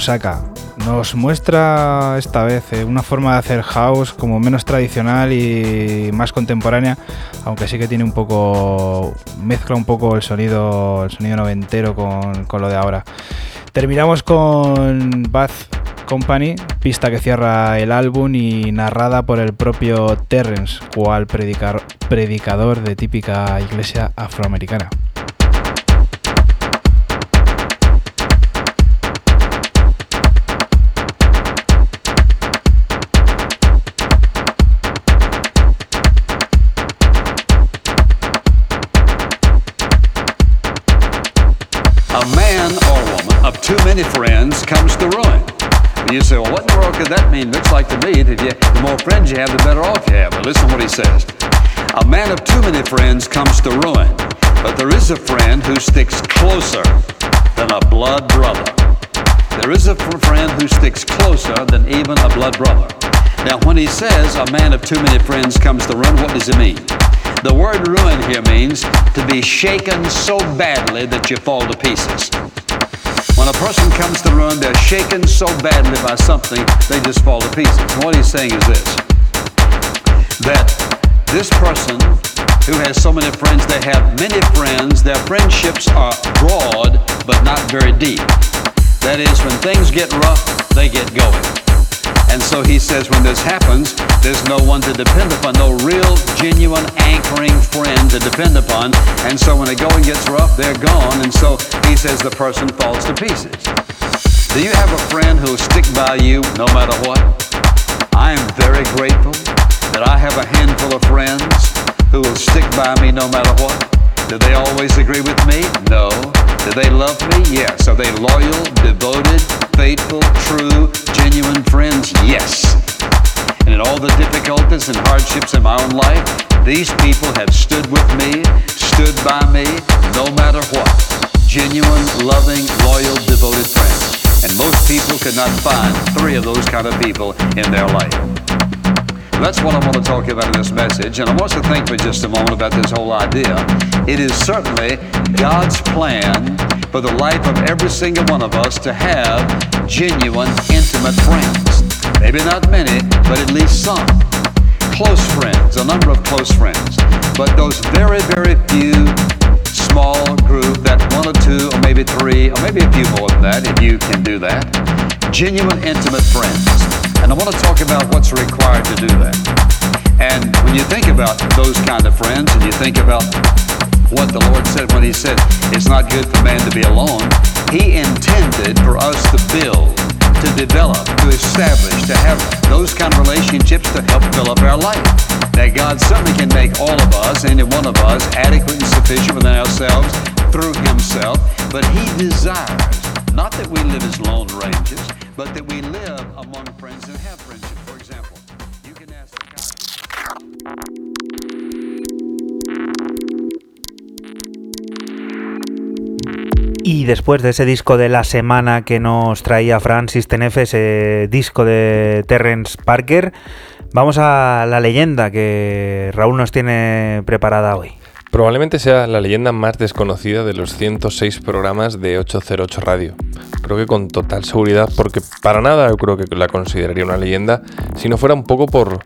Y Nosaka. Nos muestra esta vez eh, una forma de hacer house como menos tradicional y más contemporánea, aunque sí que tiene un poco. mezcla un poco el sonido, el sonido noventero con, con lo de ahora. Terminamos con Bath Company, pista que cierra el álbum y narrada por el propio Terrence, cual predicar- predicador de típica iglesia afroamericana. Many friends comes to ruin. And you say, well, what in the world could that mean? Looks like to me that you, the more friends you have, the better off you have. But listen to what he says. A man of too many friends comes to ruin, but there is a friend who sticks closer than a blood brother. There is a fr- friend who sticks closer than even a blood brother. Now, when he says a man of too many friends comes to ruin, what does he mean? The word ruin here means to be shaken so badly that you fall to pieces. When a person comes to ruin, they're shaken so badly by something, they just fall to pieces. And what he's saying is this that this person who has so many friends, they have many friends, their friendships are broad but not very deep. That is, when things get rough, they get going. And so he says when this happens, there's no one to depend upon, no real, genuine, anchoring friend to depend upon. And so when the going gets rough, they're gone. And so he says the person falls to pieces. Do you have a friend who'll stick by you no matter what? I am very grateful that I have a handful of friends who will stick by me no matter what. Do they always agree with me? No. Do they love me? Yes. Are they loyal, devoted, faithful, true, genuine friends? Yes. And in all the difficulties and hardships in my own life, these people have stood with me, stood by me, no matter what. Genuine, loving, loyal, devoted friends. And most people could not find three of those kind of people in their life. That's what I want to talk about in this message. And I want to think for just a moment about this whole idea. It is certainly God's plan for the life of every single one of us to have genuine, intimate friends. Maybe not many, but at least some. Close friends, a number of close friends. But those very, very few small group, that one or two, or maybe three, or maybe a few more than that, if you can do that. Genuine, intimate friends. And I want to talk about what's required to do that. And when you think about those kind of friends, and you think about what the Lord said when He said, It's not good for man to be alone, He intended for us to build, to develop, to establish, to have those kind of relationships to help fill up our life. That God certainly can make all of us, any one of us, adequate and sufficient within ourselves through Himself, but He desires not that we live as lone rangers, but that we live among friends and have friendship. For example, you can ask the. Y después de ese disco de la semana que nos traía Francis Tenefe, ese disco de Terrence Parker, vamos a la leyenda que Raúl nos tiene preparada hoy. Probablemente sea la leyenda más desconocida de los 106 programas de 808 Radio. Creo que con total seguridad, porque para nada yo creo que la consideraría una leyenda, si no fuera un poco por,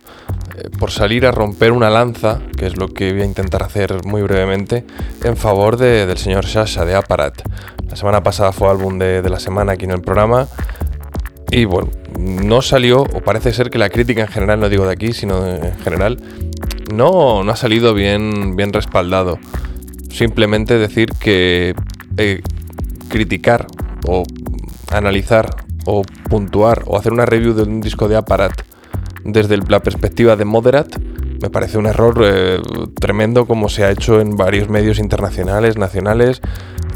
eh, por salir a romper una lanza, que es lo que voy a intentar hacer muy brevemente, en favor de- del señor Sasha de Aparat. La semana pasada fue álbum de, de la semana aquí en el programa. Y bueno, no salió, o parece ser que la crítica en general, no digo de aquí, sino en general, no, no ha salido bien, bien respaldado. Simplemente decir que eh, criticar o analizar o puntuar o hacer una review de un disco de Aparat desde la perspectiva de Moderat me parece un error eh, tremendo como se ha hecho en varios medios internacionales, nacionales.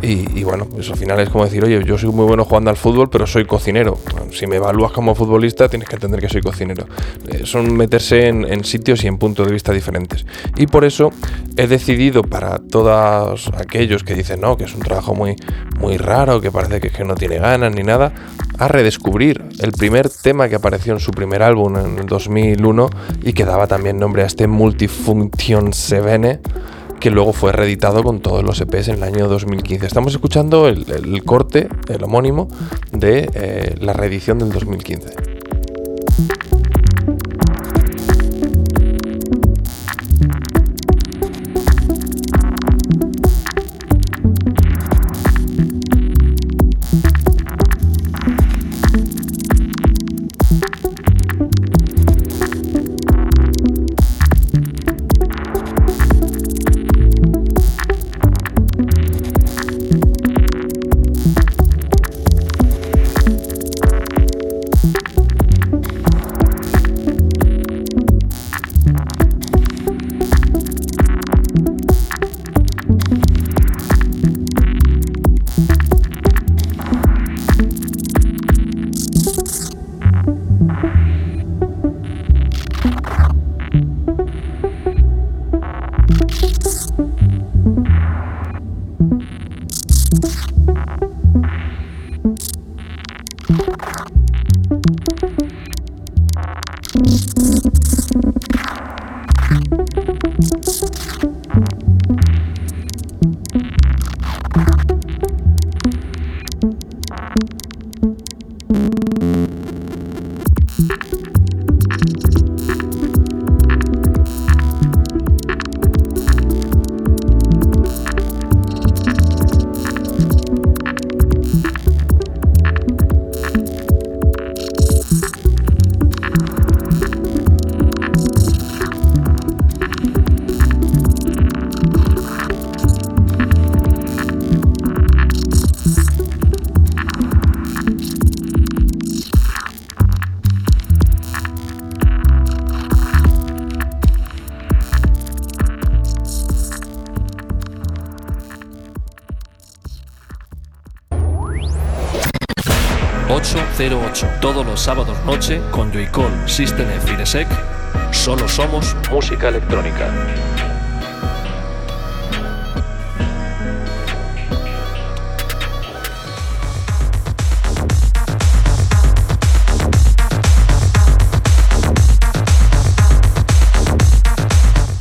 Y, bueno, eso al final es como decir, oye, yo soy muy bueno jugando al fútbol, pero soy cocinero. Si me evalúas como futbolista, tienes que entender que soy cocinero. Eh, son meterse en, sitios y en puntos de vista diferentes. Y por eso he decidido para todos aquellos que dicen, no, que es un trabajo muy, muy raro, que parece que, no tiene ganas ni nada, a redescubrir el primer tema que apareció en su primer álbum en el 2001 y que daba también nombre a este Multifunction 7 que luego fue reeditado con todos los EPs en el año 2015. Estamos escuchando el, corte, el homónimo, de eh, la reedición del 2015. Joycall, System F y Desec. Solo somos música electrónica.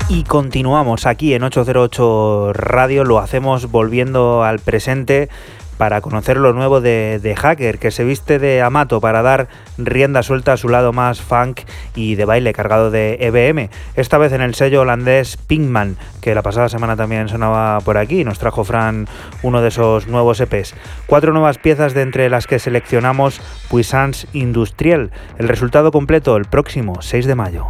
Y continuamos aquí en 808 Radio, lo hacemos volviendo al presente para conocer lo nuevo de, Hacker, que se viste de Amato para dar rienda suelta a su lado más funk y de baile cargado de EBM. Esta vez en el sello holandés Pinkman, que la pasada semana también sonaba por aquí. Nos trajo Fran uno de esos nuevos EPs. Cuatro nuevas piezas de entre las que seleccionamos Puissance Industriel. El resultado completo el próximo 6 de mayo.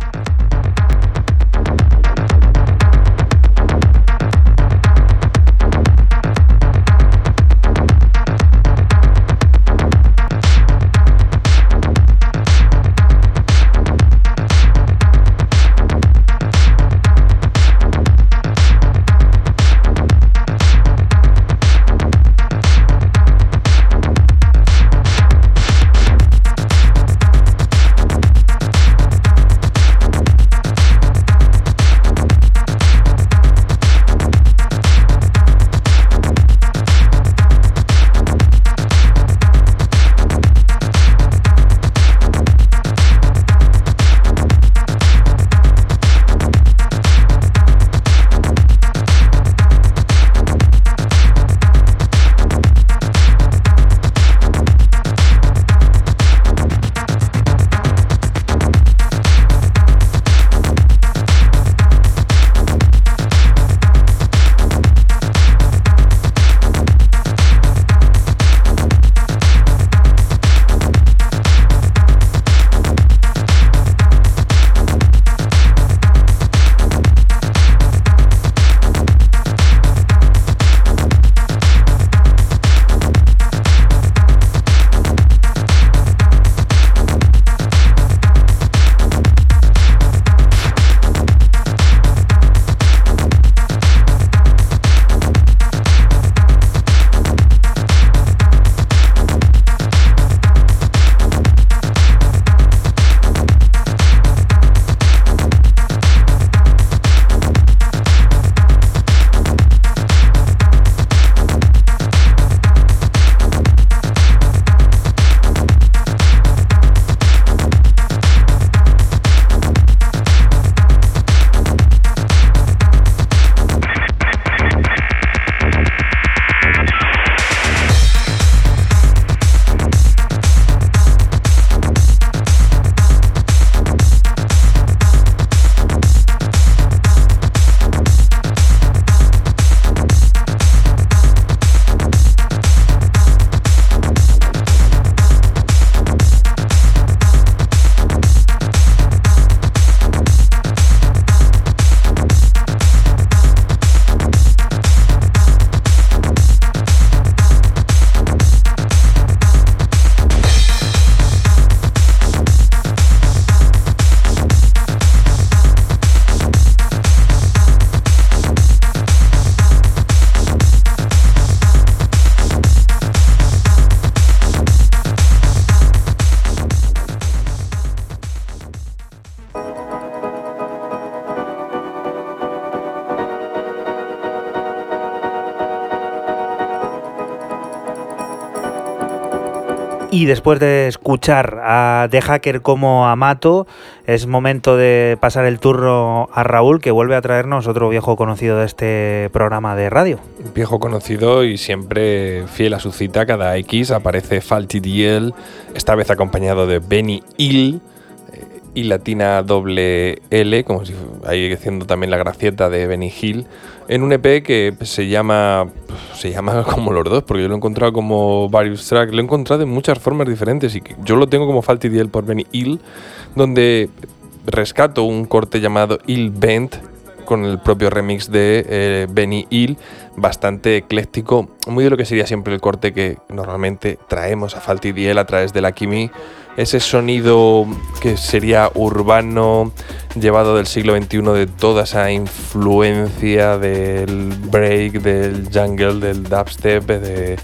Después de escuchar a The Hacker como Amato, es momento de pasar el turno a Raúl, que vuelve a traernos otro viejo conocido de este programa de radio. Viejo conocido y siempre fiel a su cita, cada X aparece Falty DL, esta vez acompañado de Benny Hill eh, y latina doble L, como si ahí haciendo también la gracieta de Benny Hill, en un EP que se llama se llama como los dos, porque yo lo he encontrado como varios tracks, lo he encontrado de muchas formas diferentes y yo lo tengo como Falty DL por Benny Hill, donde rescato un corte llamado Hill Bent con el propio remix de eh, Benny Hill, bastante ecléctico, muy de lo que sería siempre el corte que normalmente traemos a Falty DL a través de la Kimi, ese sonido que sería urbano, llevado del siglo XXI, de toda esa influencia del break, del jungle, del dubstep, de,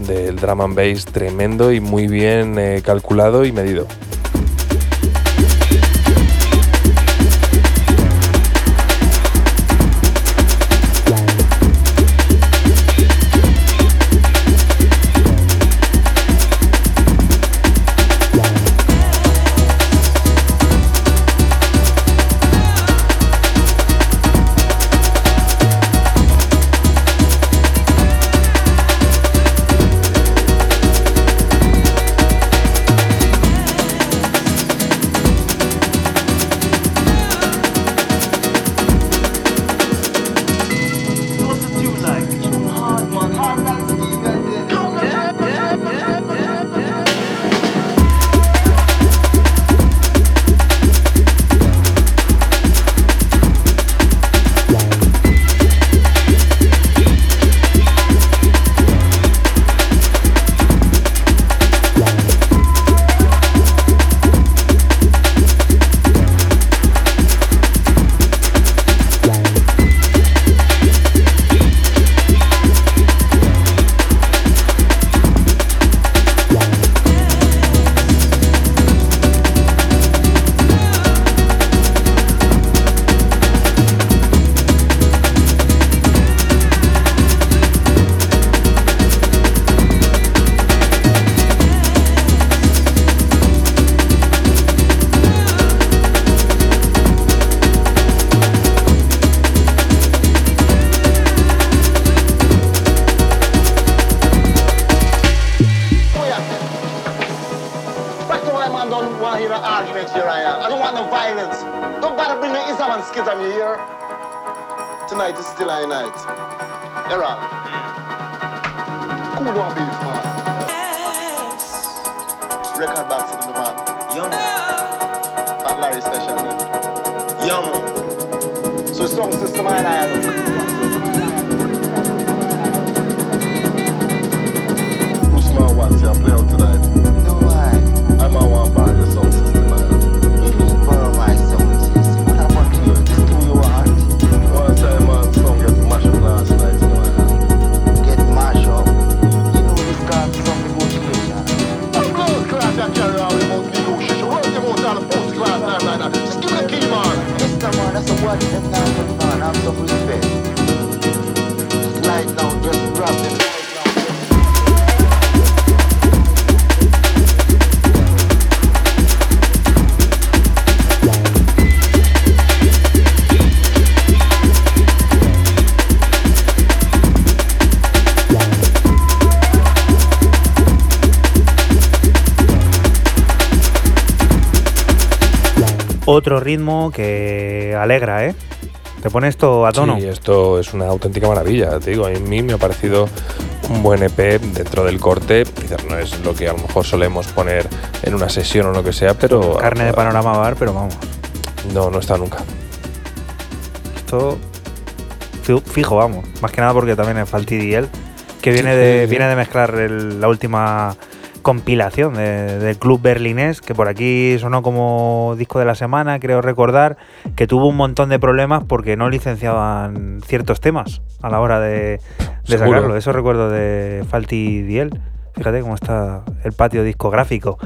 del drum and bass tremendo y muy bien eh, calculado y medido. Ritmo que alegra, ¿eh? Te pone esto a tono. Sí, esto es una auténtica maravilla, te digo. A mí me ha parecido un buen EP dentro del corte. Quizás no es lo que a lo mejor solemos poner en una sesión o lo que sea, pero. Carne de panorama bar, pero vamos. No, no está nunca. Esto fi- fijo, vamos. Más que nada porque también es Faltidiel, que viene Sí, de, sí, sí. viene de mezclar el- la última compilación de- del club berlinés, que por aquí sonó como disco de la semana, creo recordar, que tuvo un montón de problemas porque no licenciaban ciertos temas a la hora de, de sacarlo. Eso recuerdo de Faltidiel. Fíjate cómo está el patio discográfico.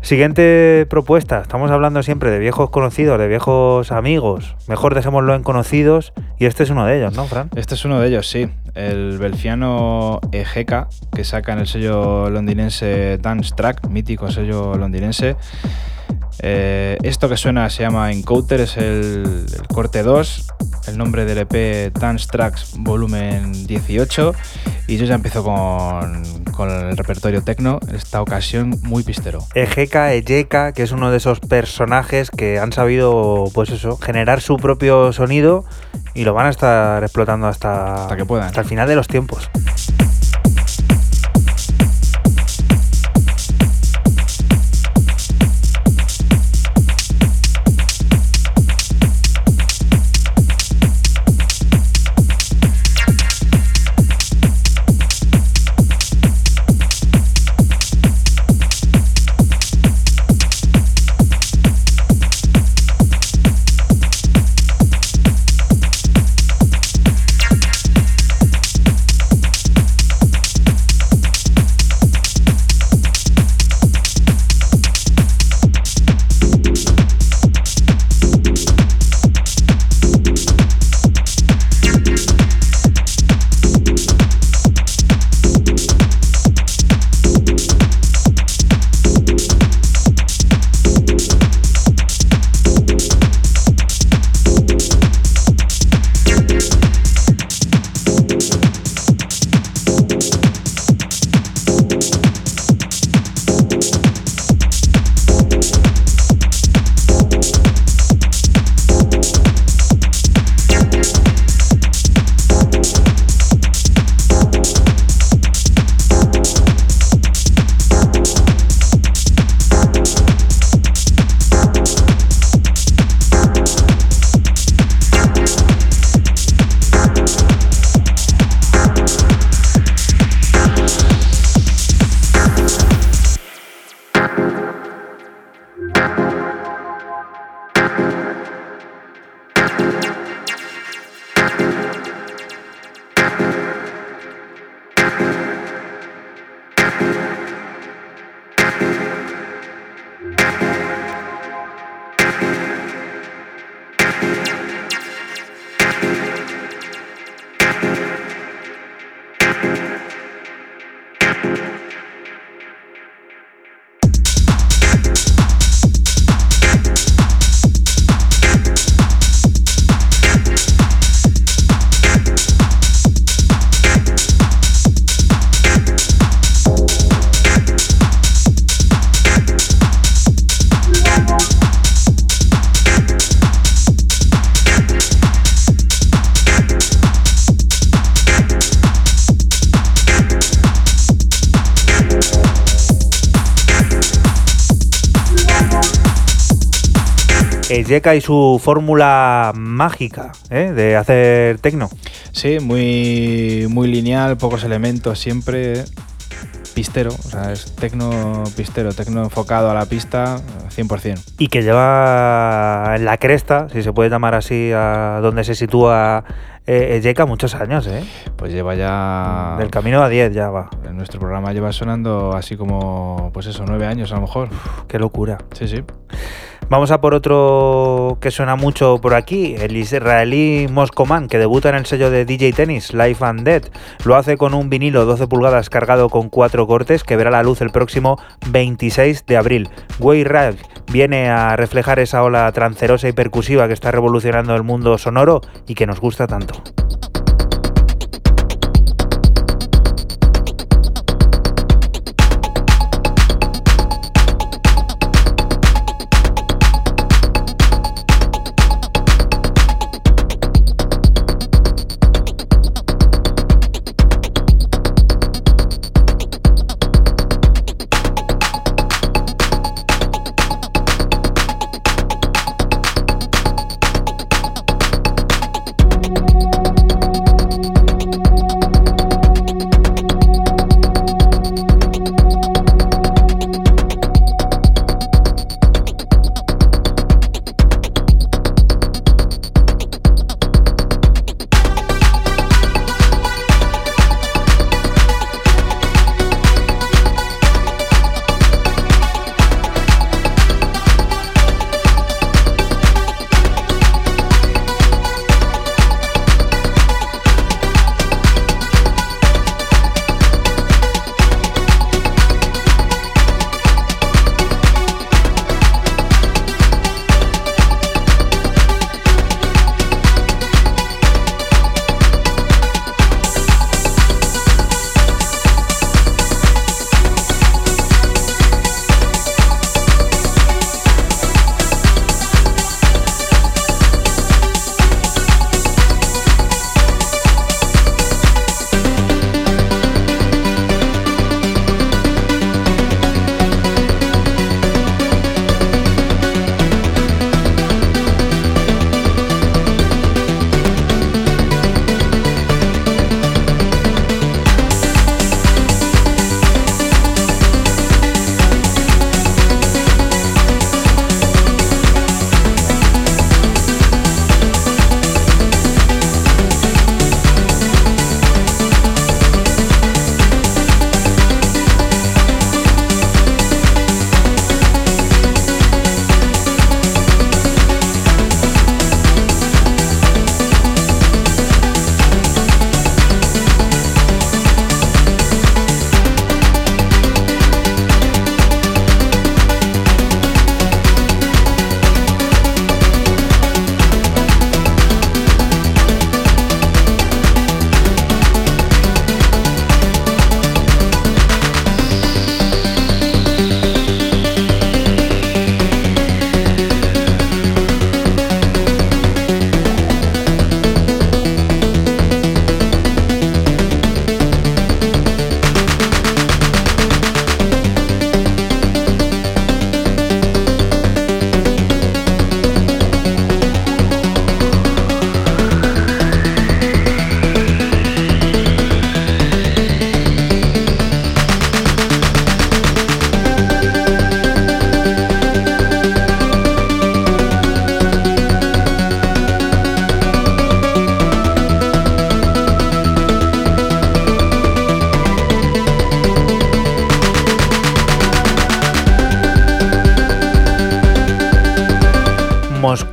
Siguiente propuesta. Estamos hablando siempre de viejos conocidos, de viejos amigos. Mejor dejémoslo en conocidos. Y este es uno de ellos, ¿no, Fran? Este es uno de ellos, sí. El belfiano EGK, que saca en el sello londinense Dance Track, mítico sello londinense. Eh, esto que suena se llama Encounter, es el, el corte 2, el nombre del EP Dance Tracks volumen 18. Y yo ya empiezo con, con el repertorio techno, en esta ocasión muy pistero. Ejeka, Ejeka, que es uno de esos personajes que han sabido, pues eso, generar su propio sonido y lo van a estar explotando hasta, Hasta que puedan. hasta el final de los tiempos. Y su fórmula mágica ¿eh? de hacer tecno. Sí, muy, muy lineal, pocos elementos siempre. Pistero, o sea, es tecno pistero, tecno enfocado a la pista 100%. Y que lleva en la cresta, si se puede llamar así, a donde se sitúa eh, Ejeka muchos años, ¿eh? Pues lleva ya. Del camino a 10 ya va. En nuestro programa lleva sonando así como, pues eso, nueve años a lo mejor. Qué locura. Sí, sí. Vamos a por otro que suena mucho por aquí, el israelí Moscoman, que debuta en el sello de DJ Tennis, Life and Dead. Lo hace con un vinilo 12 pulgadas cargado con cuatro cortes que verá la luz el próximo 26 de abril. Way Rag viene a reflejar esa ola trancerosa y percusiva que está revolucionando el mundo sonoro y que nos gusta tanto.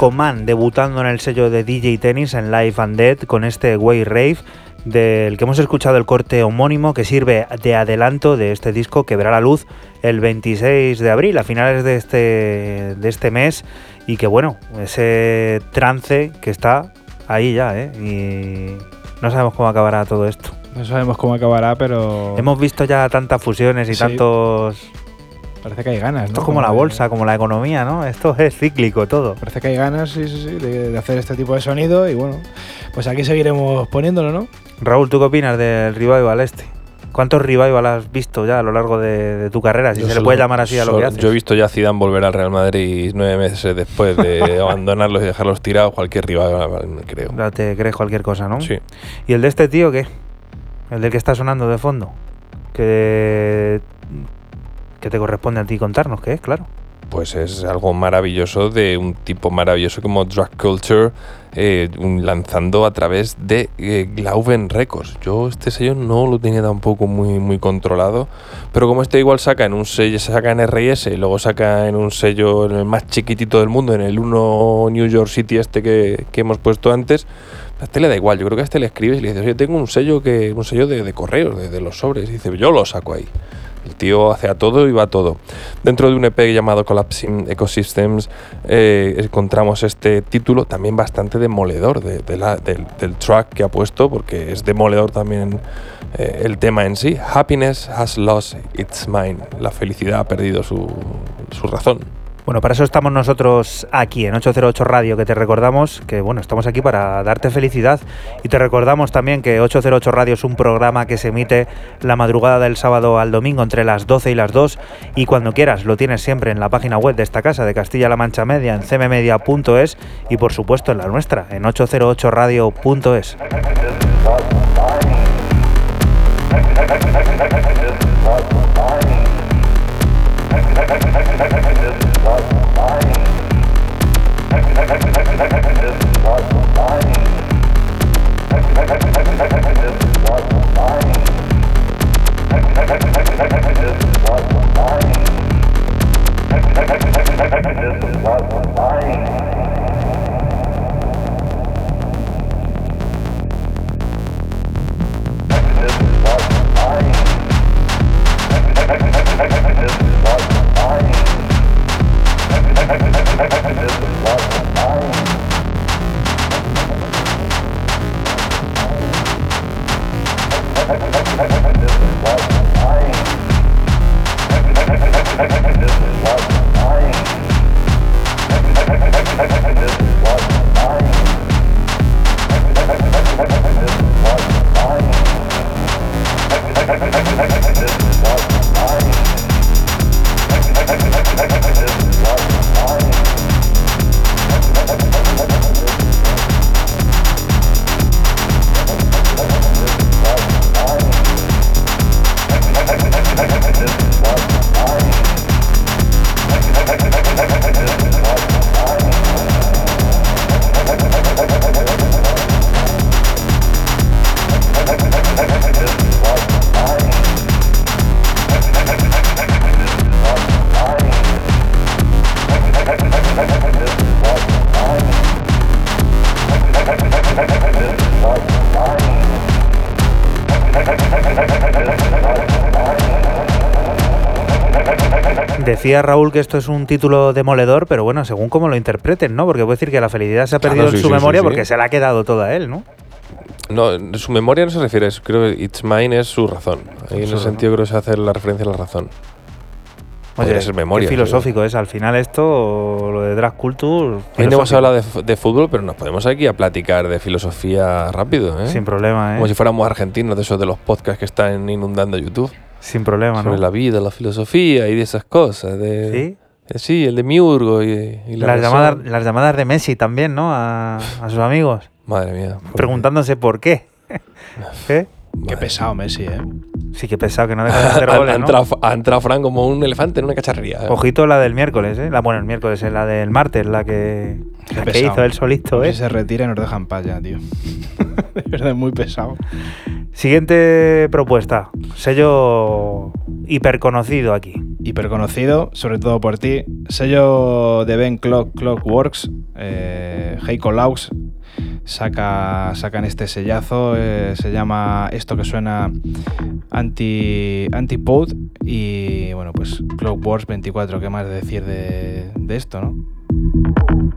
Moscoman debutando en el sello de DJ Tennis en Live and Dead con este Way Rave del que hemos escuchado el corte homónimo que sirve de adelanto de este disco que verá la luz el 26 de abril a finales de este, de este mes y que bueno, ese trance que está ahí ya ¿eh? y no sabemos cómo acabará todo esto. No sabemos cómo acabará, pero. Hemos visto ya tantas fusiones y Sí. tantos... Parece que hay ganas, ¿no? Esto es como la de- bolsa, como la economía, ¿no? Esto es cíclico todo. Parece que hay ganas, sí, sí, sí, de, de hacer este tipo de sonido y bueno, pues aquí seguiremos poniéndolo, ¿no? Raúl, ¿tú qué opinas del revival este? ¿Cuántos revival has visto ya a lo largo de, de tu carrera? Si Yo se le puede llamar así a lo solo- que haces. Yo he visto ya a Zidane volver al Real Madrid nueve meses después de abandonarlos y dejarlos tirados. Cualquier rival, creo. Ya te crees cualquier cosa, ¿no? Sí. ¿Y el de este tío qué? El del que está sonando de fondo. Que, que te corresponde a ti contarnos, ¿qué es? Claro. Pues es algo maravilloso de un tipo maravilloso como Drug Culture eh, lanzando a través de eh, Glauben Records. Yo este sello no lo tenía tampoco muy, muy controlado, pero como este igual saca en un sello, se saca en RS y luego saca en un sello en el más chiquitito del mundo, en el 1 New York City este que, que hemos puesto antes, a este le da igual. Yo creo que a este le escribes y le dices, oye, tengo un sello que un sello de, de correos, de, de los sobres. Y dice, yo lo saco ahí. El tío hace a todo y va todo. Dentro de un EP llamado Collapsing Ecosystems eh, encontramos este título también bastante demoledor del, track que ha puesto, porque es demoledor también eh, el tema en sí. Happiness has lost its mind. La felicidad ha perdido su razón. Bueno, para eso estamos nosotros aquí en 808 Radio, que te recordamos que bueno, estamos aquí para darte felicidad. Y te recordamos también que 808 Radio es un programa que se emite la madrugada del sábado al domingo entre las 12 y las 2 y cuando quieras lo tienes siempre en la página web de esta casa de Castilla-La Mancha Media en cmmedia.es y por supuesto en la nuestra en This is love. Thank you. Decía Raúl que esto es un título demoledor, pero bueno, según cómo lo interpreten, ¿no? Porque puede decir que la felicidad se ha perdido sí, en su sí, memoria sí. porque se la ha quedado toda él, ¿no? No, su memoria no se refiere a eso. Creo que It's Mine es su razón. Ahí en ese sentido creo que se hace la referencia a la razón. Podría ser memoria. Qué filosófico es. Al final esto, lo de drag culture... Hoy no hemos hablado de, de fútbol, pero nos podemos aquí a platicar de filosofía rápido, ¿eh? Sin problema, ¿eh? Como si fuéramos argentinos de esos de los podcasts que están inundando YouTube. Sin problema, sobre ¿no? la vida, la filosofía y de esas cosas. De, ¿Sí? Sí, el de Miurgo y, y la Las llamadas, las llamadas de Messi también, ¿no? A, a sus amigos. Madre mía. Preguntándose por qué. ¿Eh? Qué pesado Messi, ¿eh? Sí, qué pesado que no deja de hacer ha, goles, ha ¿no? entrado, ha entrado Fran como un elefante en una cacharría. ¿eh? Ojito la del miércoles, ¿eh? La, bueno, el miércoles, eh, la del martes, la que, la que hizo él solito, ver ¿eh? Si se retira y nos deja en paz ya, tío. de verdad, es muy pesado. Siguiente propuesta. Sello hiperconocido aquí. Hiperconocido, sobre todo por ti. Sello de Ben Clock Clockworks, eh, Heiko Laux. Saca, sacan este sellazo, eh, se llama esto que suena anti, Antipode y bueno, pues Clockworks 24, ¿qué más decir de, de esto, no?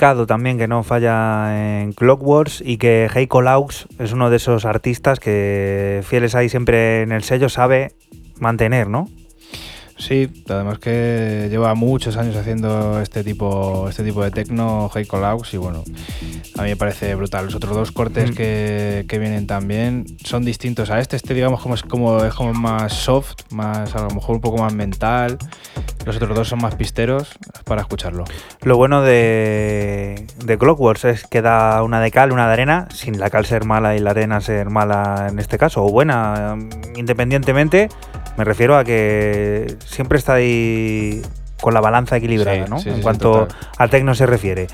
También que no falla en Clockworks y que Heiko Laux es uno de esos artistas que fieles ahí siempre en el sello sabe mantener, ¿no? Sí, además que lleva muchos años haciendo este tipo, este tipo de techno, Heiko Laux, y bueno, a mí me parece brutal. Los otros dos cortes Mm. que, que vienen también son distintos a este. Este, digamos, como es como, es como más soft, más a lo mejor un poco más mental. Los otros dos son más pisteros para escucharlo. Lo bueno de, de Clockworks es que da una de cal, una de arena, sin la cal ser mala y la arena ser mala en este caso, o buena, independientemente. Me refiero a que siempre está ahí con la balanza equilibrada, Sí, ¿no? sí, en sí, cuanto al tecno se refiere.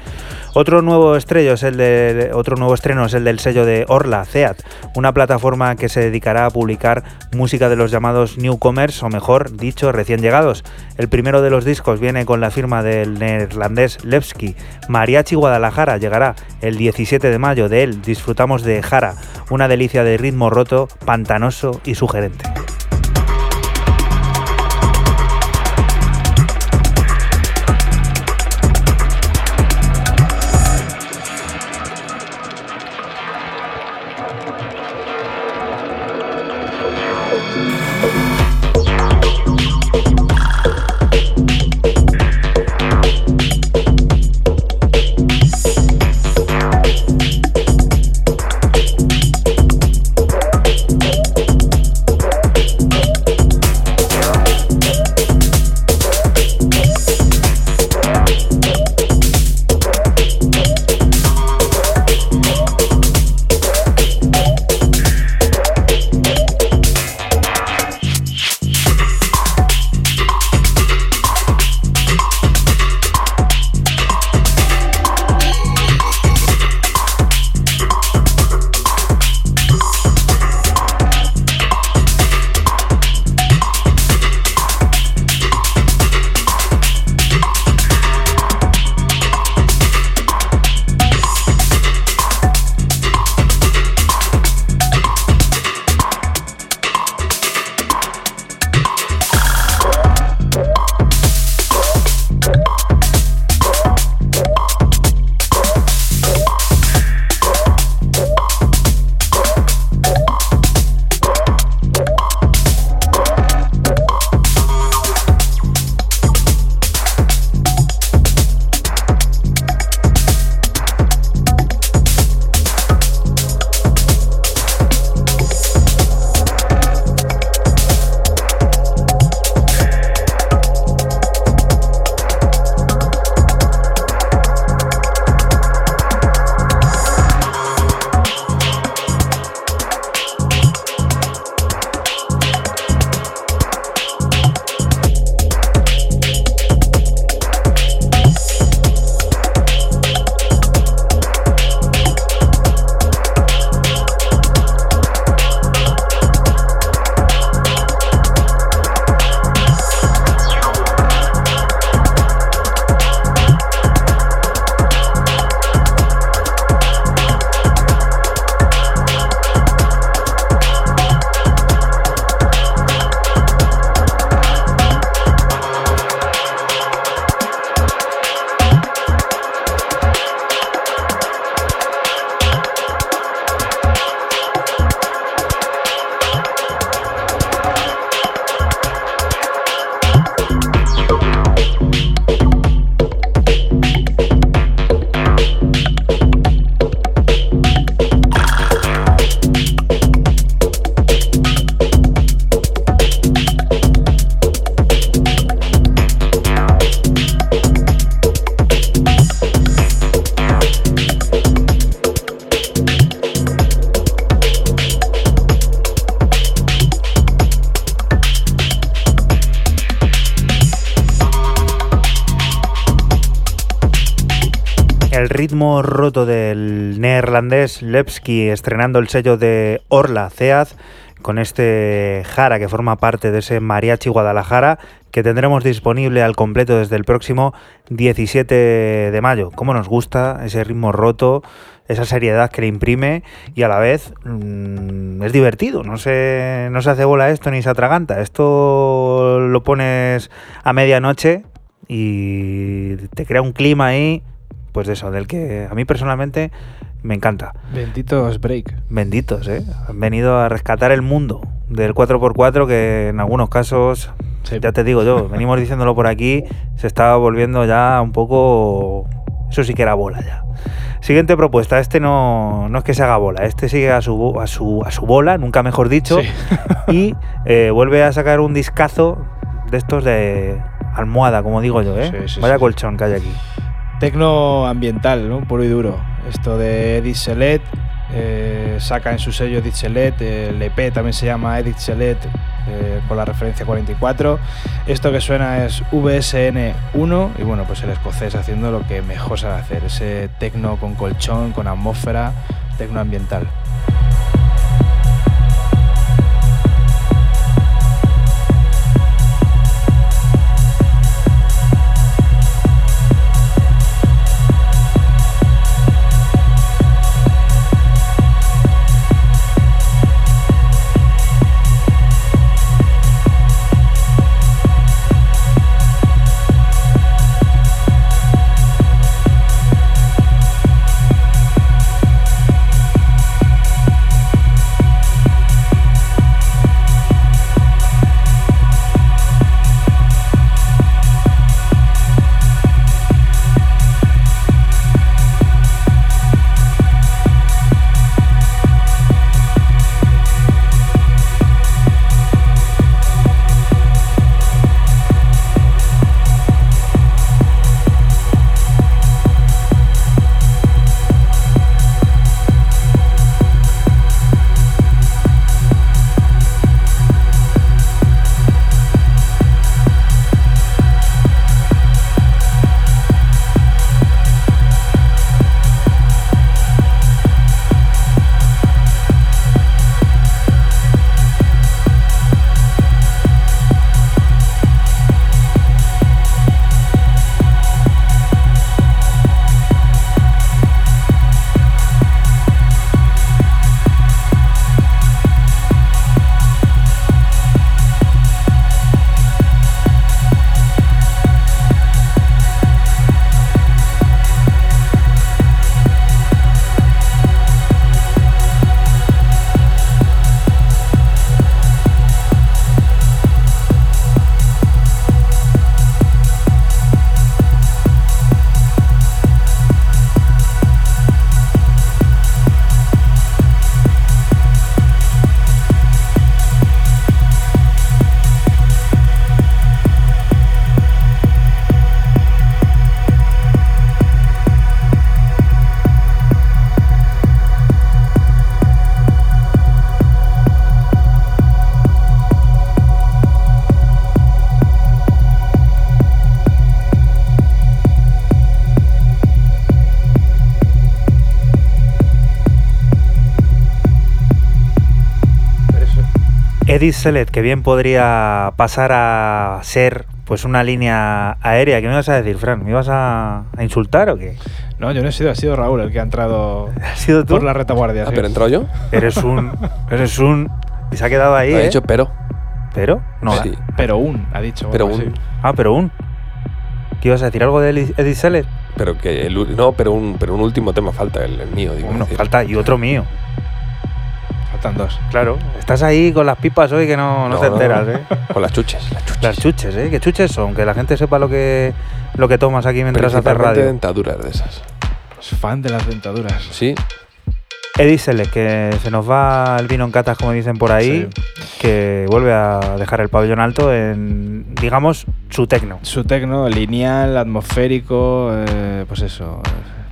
Otro nuevo estrello es el de, otro nuevo estreno es el del sello de Orla, CEAT, una plataforma que se dedicará a publicar música de los llamados newcomers, o mejor dicho, recién llegados. El primero de los discos viene con la firma del neerlandés Levski. Mariachi Guadalajara llegará el 17 de mayo. De él disfrutamos de Jara, una delicia de ritmo roto, pantanoso y sugerente. Roto del neerlandés Lepsky estrenando el sello de Orla Ceaz con este Jara que forma parte de ese Mariachi Guadalajara que tendremos disponible al completo desde el próximo 17 de mayo. Cómo nos gusta ese ritmo roto, esa seriedad que le imprime y a la vez mm, es divertido, no se, no se hace bola esto ni se atraganta. Esto lo pones a medianoche y te crea un clima ahí, pues de eso, del que a mí personalmente me encanta. Benditos break. Benditos, ¿eh? Han venido a rescatar el mundo del 4x4 que en algunos casos, Sí. ya te digo yo, venimos diciéndolo por aquí, se estaba volviendo ya un poco... Eso sí que era bola ya. Siguiente propuesta, este no, no es que se haga bola, este sigue a su, a su, a su bola, nunca mejor dicho, Sí. y eh, vuelve a sacar un discazo de estos de almohada, como digo yo, ¿eh? Sí, Vaya colchón que hay aquí. Tecno ambiental, ¿no? Puro y duro. Esto de Edith Selet, eh, saca en su sello Edith Selet, el EP también se llama Edith Selet eh, con la referencia 44. Esto que suena es VSN1 y bueno, pues el escocés haciendo lo que mejor sabe hacer, ese tecno con colchón, con atmósfera, tecno ambiental. Edith Select, que bien podría pasar a ser pues una línea aérea. ¿Qué me ibas a decir, Fran? ¿Me ibas a, a insultar o qué? No, yo no he sido, ha sido Raúl el que ha entrado ¿Has sido tú? por la retaguardia. Ah, sí. pero he entrado yo. Eres un... Eres un... Y se ha quedado ahí, Ha ¿eh? dicho pero. ¿Pero? No. Sí. Pero un, ha dicho. Pero un. Ah, pero un... ¿Qué ibas a decir? ¿Algo de Edith Select? Pero que el, no, pero un, pero un último tema falta, el, el mío, digo. Bueno, decir. falta... Y otro mío. Faltan dos. Claro. Estás ahí con las pipas hoy que no, no, No, te no. enteras, ¿eh? Con las chuches, las chuches. Las chuches, ¿eh? ¿Qué chuches son? Que la gente sepa lo que, lo que tomas aquí mientras haces radio. dentaduras de esas. Es fan de las dentaduras. Sí, Edith Select, que se nos va el vino en catas, como dicen por ahí, que vuelve a dejar el pabellón alto en, digamos, su tecno. Su tecno lineal, atmosférico, eh, pues eso.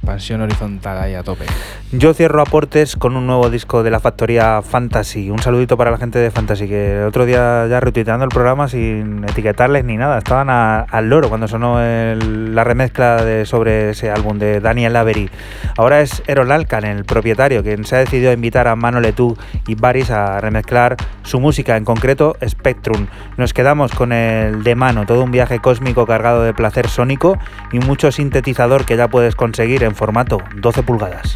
Expansión horizontal ahí a tope. Yo cierro aportes con un nuevo disco de la factoría Fantasy. Un saludito para la gente de Fantasy, que el otro día ya retuiteando el programa sin etiquetarles ni nada. Estaban al loro cuando sonó la remezcla de, sobre ese álbum de Daniel Avery. Ahora es Erol Alcan, el propietario, quien se ha decidido invitar a Mano Letú y Baris a remezclar su música, en concreto Spectrum. Nos quedamos con el de mano, todo un viaje cósmico cargado de placer sónico y mucho sintetizador que ya puedes conseguir en formato 12 pulgadas.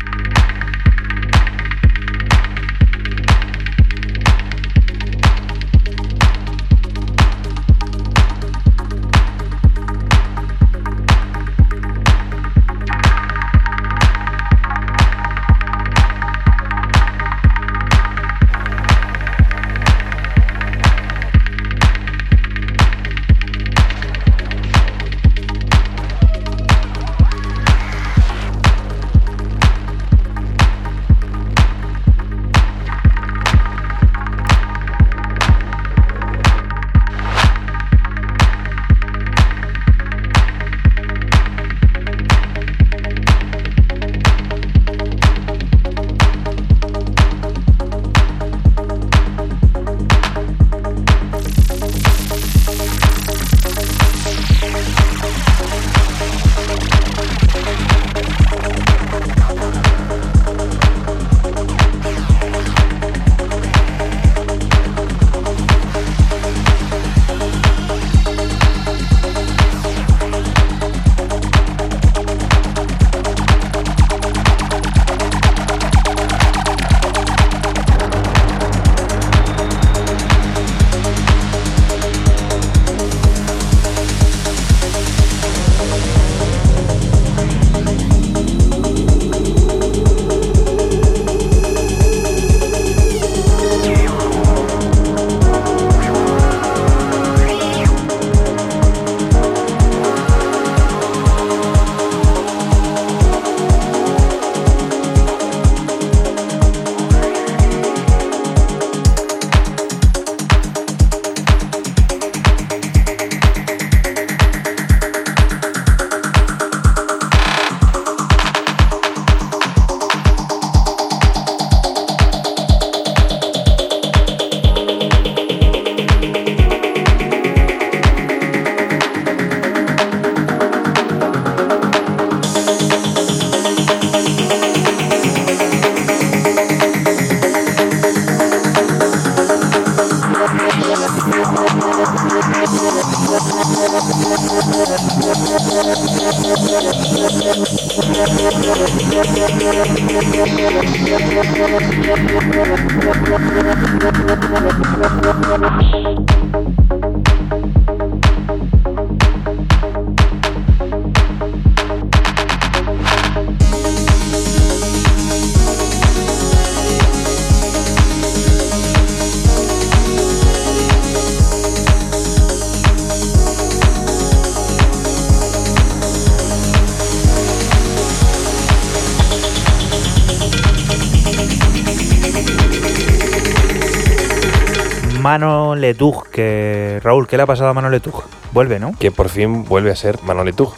¿Qué le ha pasado a Mano Letug? Vuelve, ¿no? Que por fin vuelve a ser Manoletug,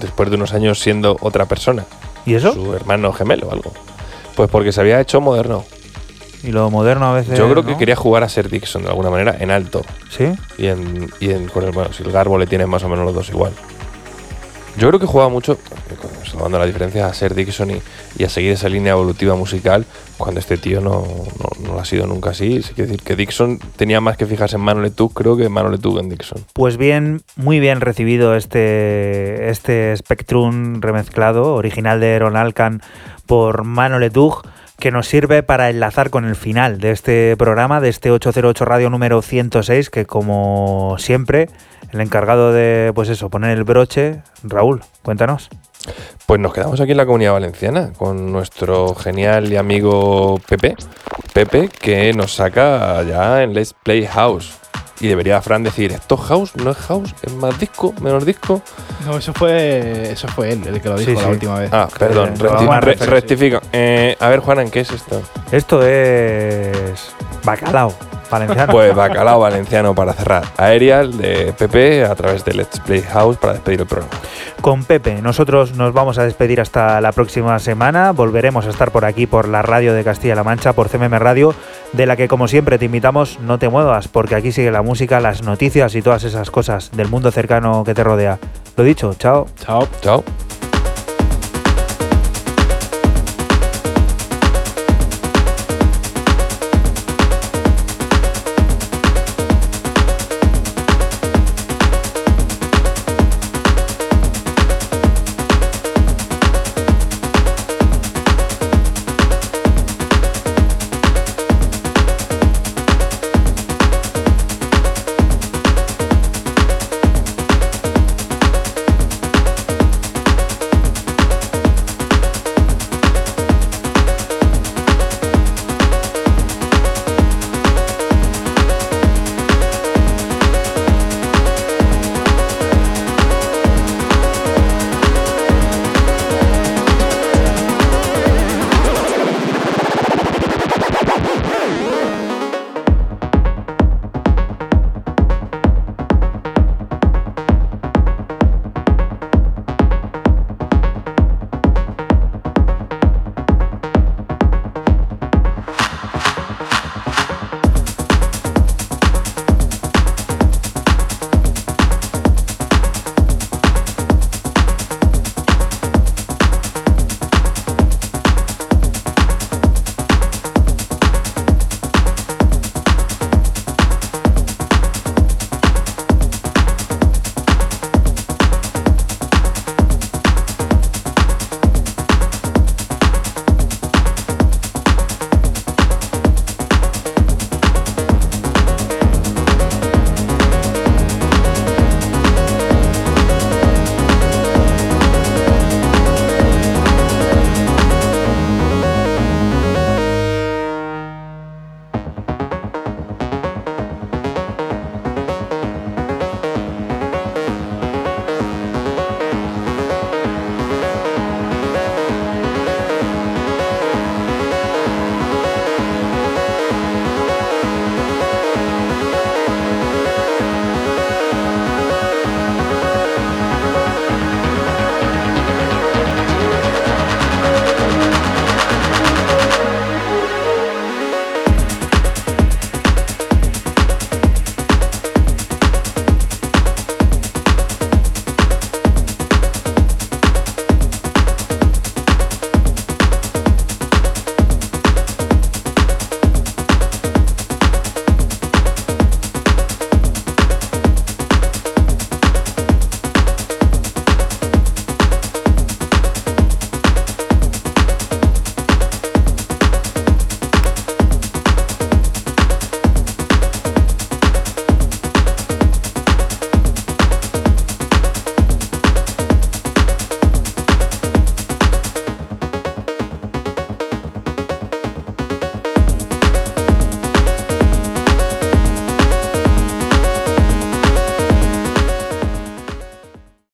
después de unos años siendo otra persona. ¿Y eso? Su hermano gemelo o algo. Pues porque se había hecho moderno. Y lo moderno a veces. Yo creo que quería jugar a ser Dixon de alguna manera en alto. ¿Sí? Y en, y en con el, bueno, si el Garbo le tiene más o menos los dos igual. Yo creo que jugaba mucho, salvando la diferencia, a ser Dixon y, y a seguir esa línea evolutiva musical, cuando este tío no, no, ha sido nunca así. Sí, quiere decir que Dixon tenía más que fijarse en Letug, creo que Letug en Dixon. Pues bien, muy bien recibido este, este Spectrum remezclado, original de Ron Alcan por Letug, que nos sirve para enlazar con el final de este programa, de este 808 Radio número 106, que como siempre, el encargado de, pues eso, poner el broche, Raúl, cuéntanos. Pues nos quedamos aquí en la comunidad valenciana con nuestro genial y amigo Pepe. Pepe que nos saca ya en Let's Play House. Y debería Fran decir, ¿esto es house? ¿No es house? ¿Es más disco? ¿Menos disco? No, eso fue, eso fue él el que lo Sí, dijo la sí. última vez. Ah, perdón, Eh, recti- Juan, re- sí. rectifico. Eh, a ver, Juanan, ¿qué es esto? Esto es bacalao. Valenciano. Pues bacalao valenciano para cerrar. Aerial de Pepe a través de Let's Play House para despedir el programa. con Pepe. Nosotros nos vamos a despedir hasta la próxima semana. Volveremos a estar por aquí, por la radio de Castilla-La Mancha, por CMM Radio, de la que como siempre te invitamos, no te muevas, porque aquí sigue la música, las noticias y todas esas cosas del mundo cercano que te rodea. Lo dicho, chao. Chao. Chao.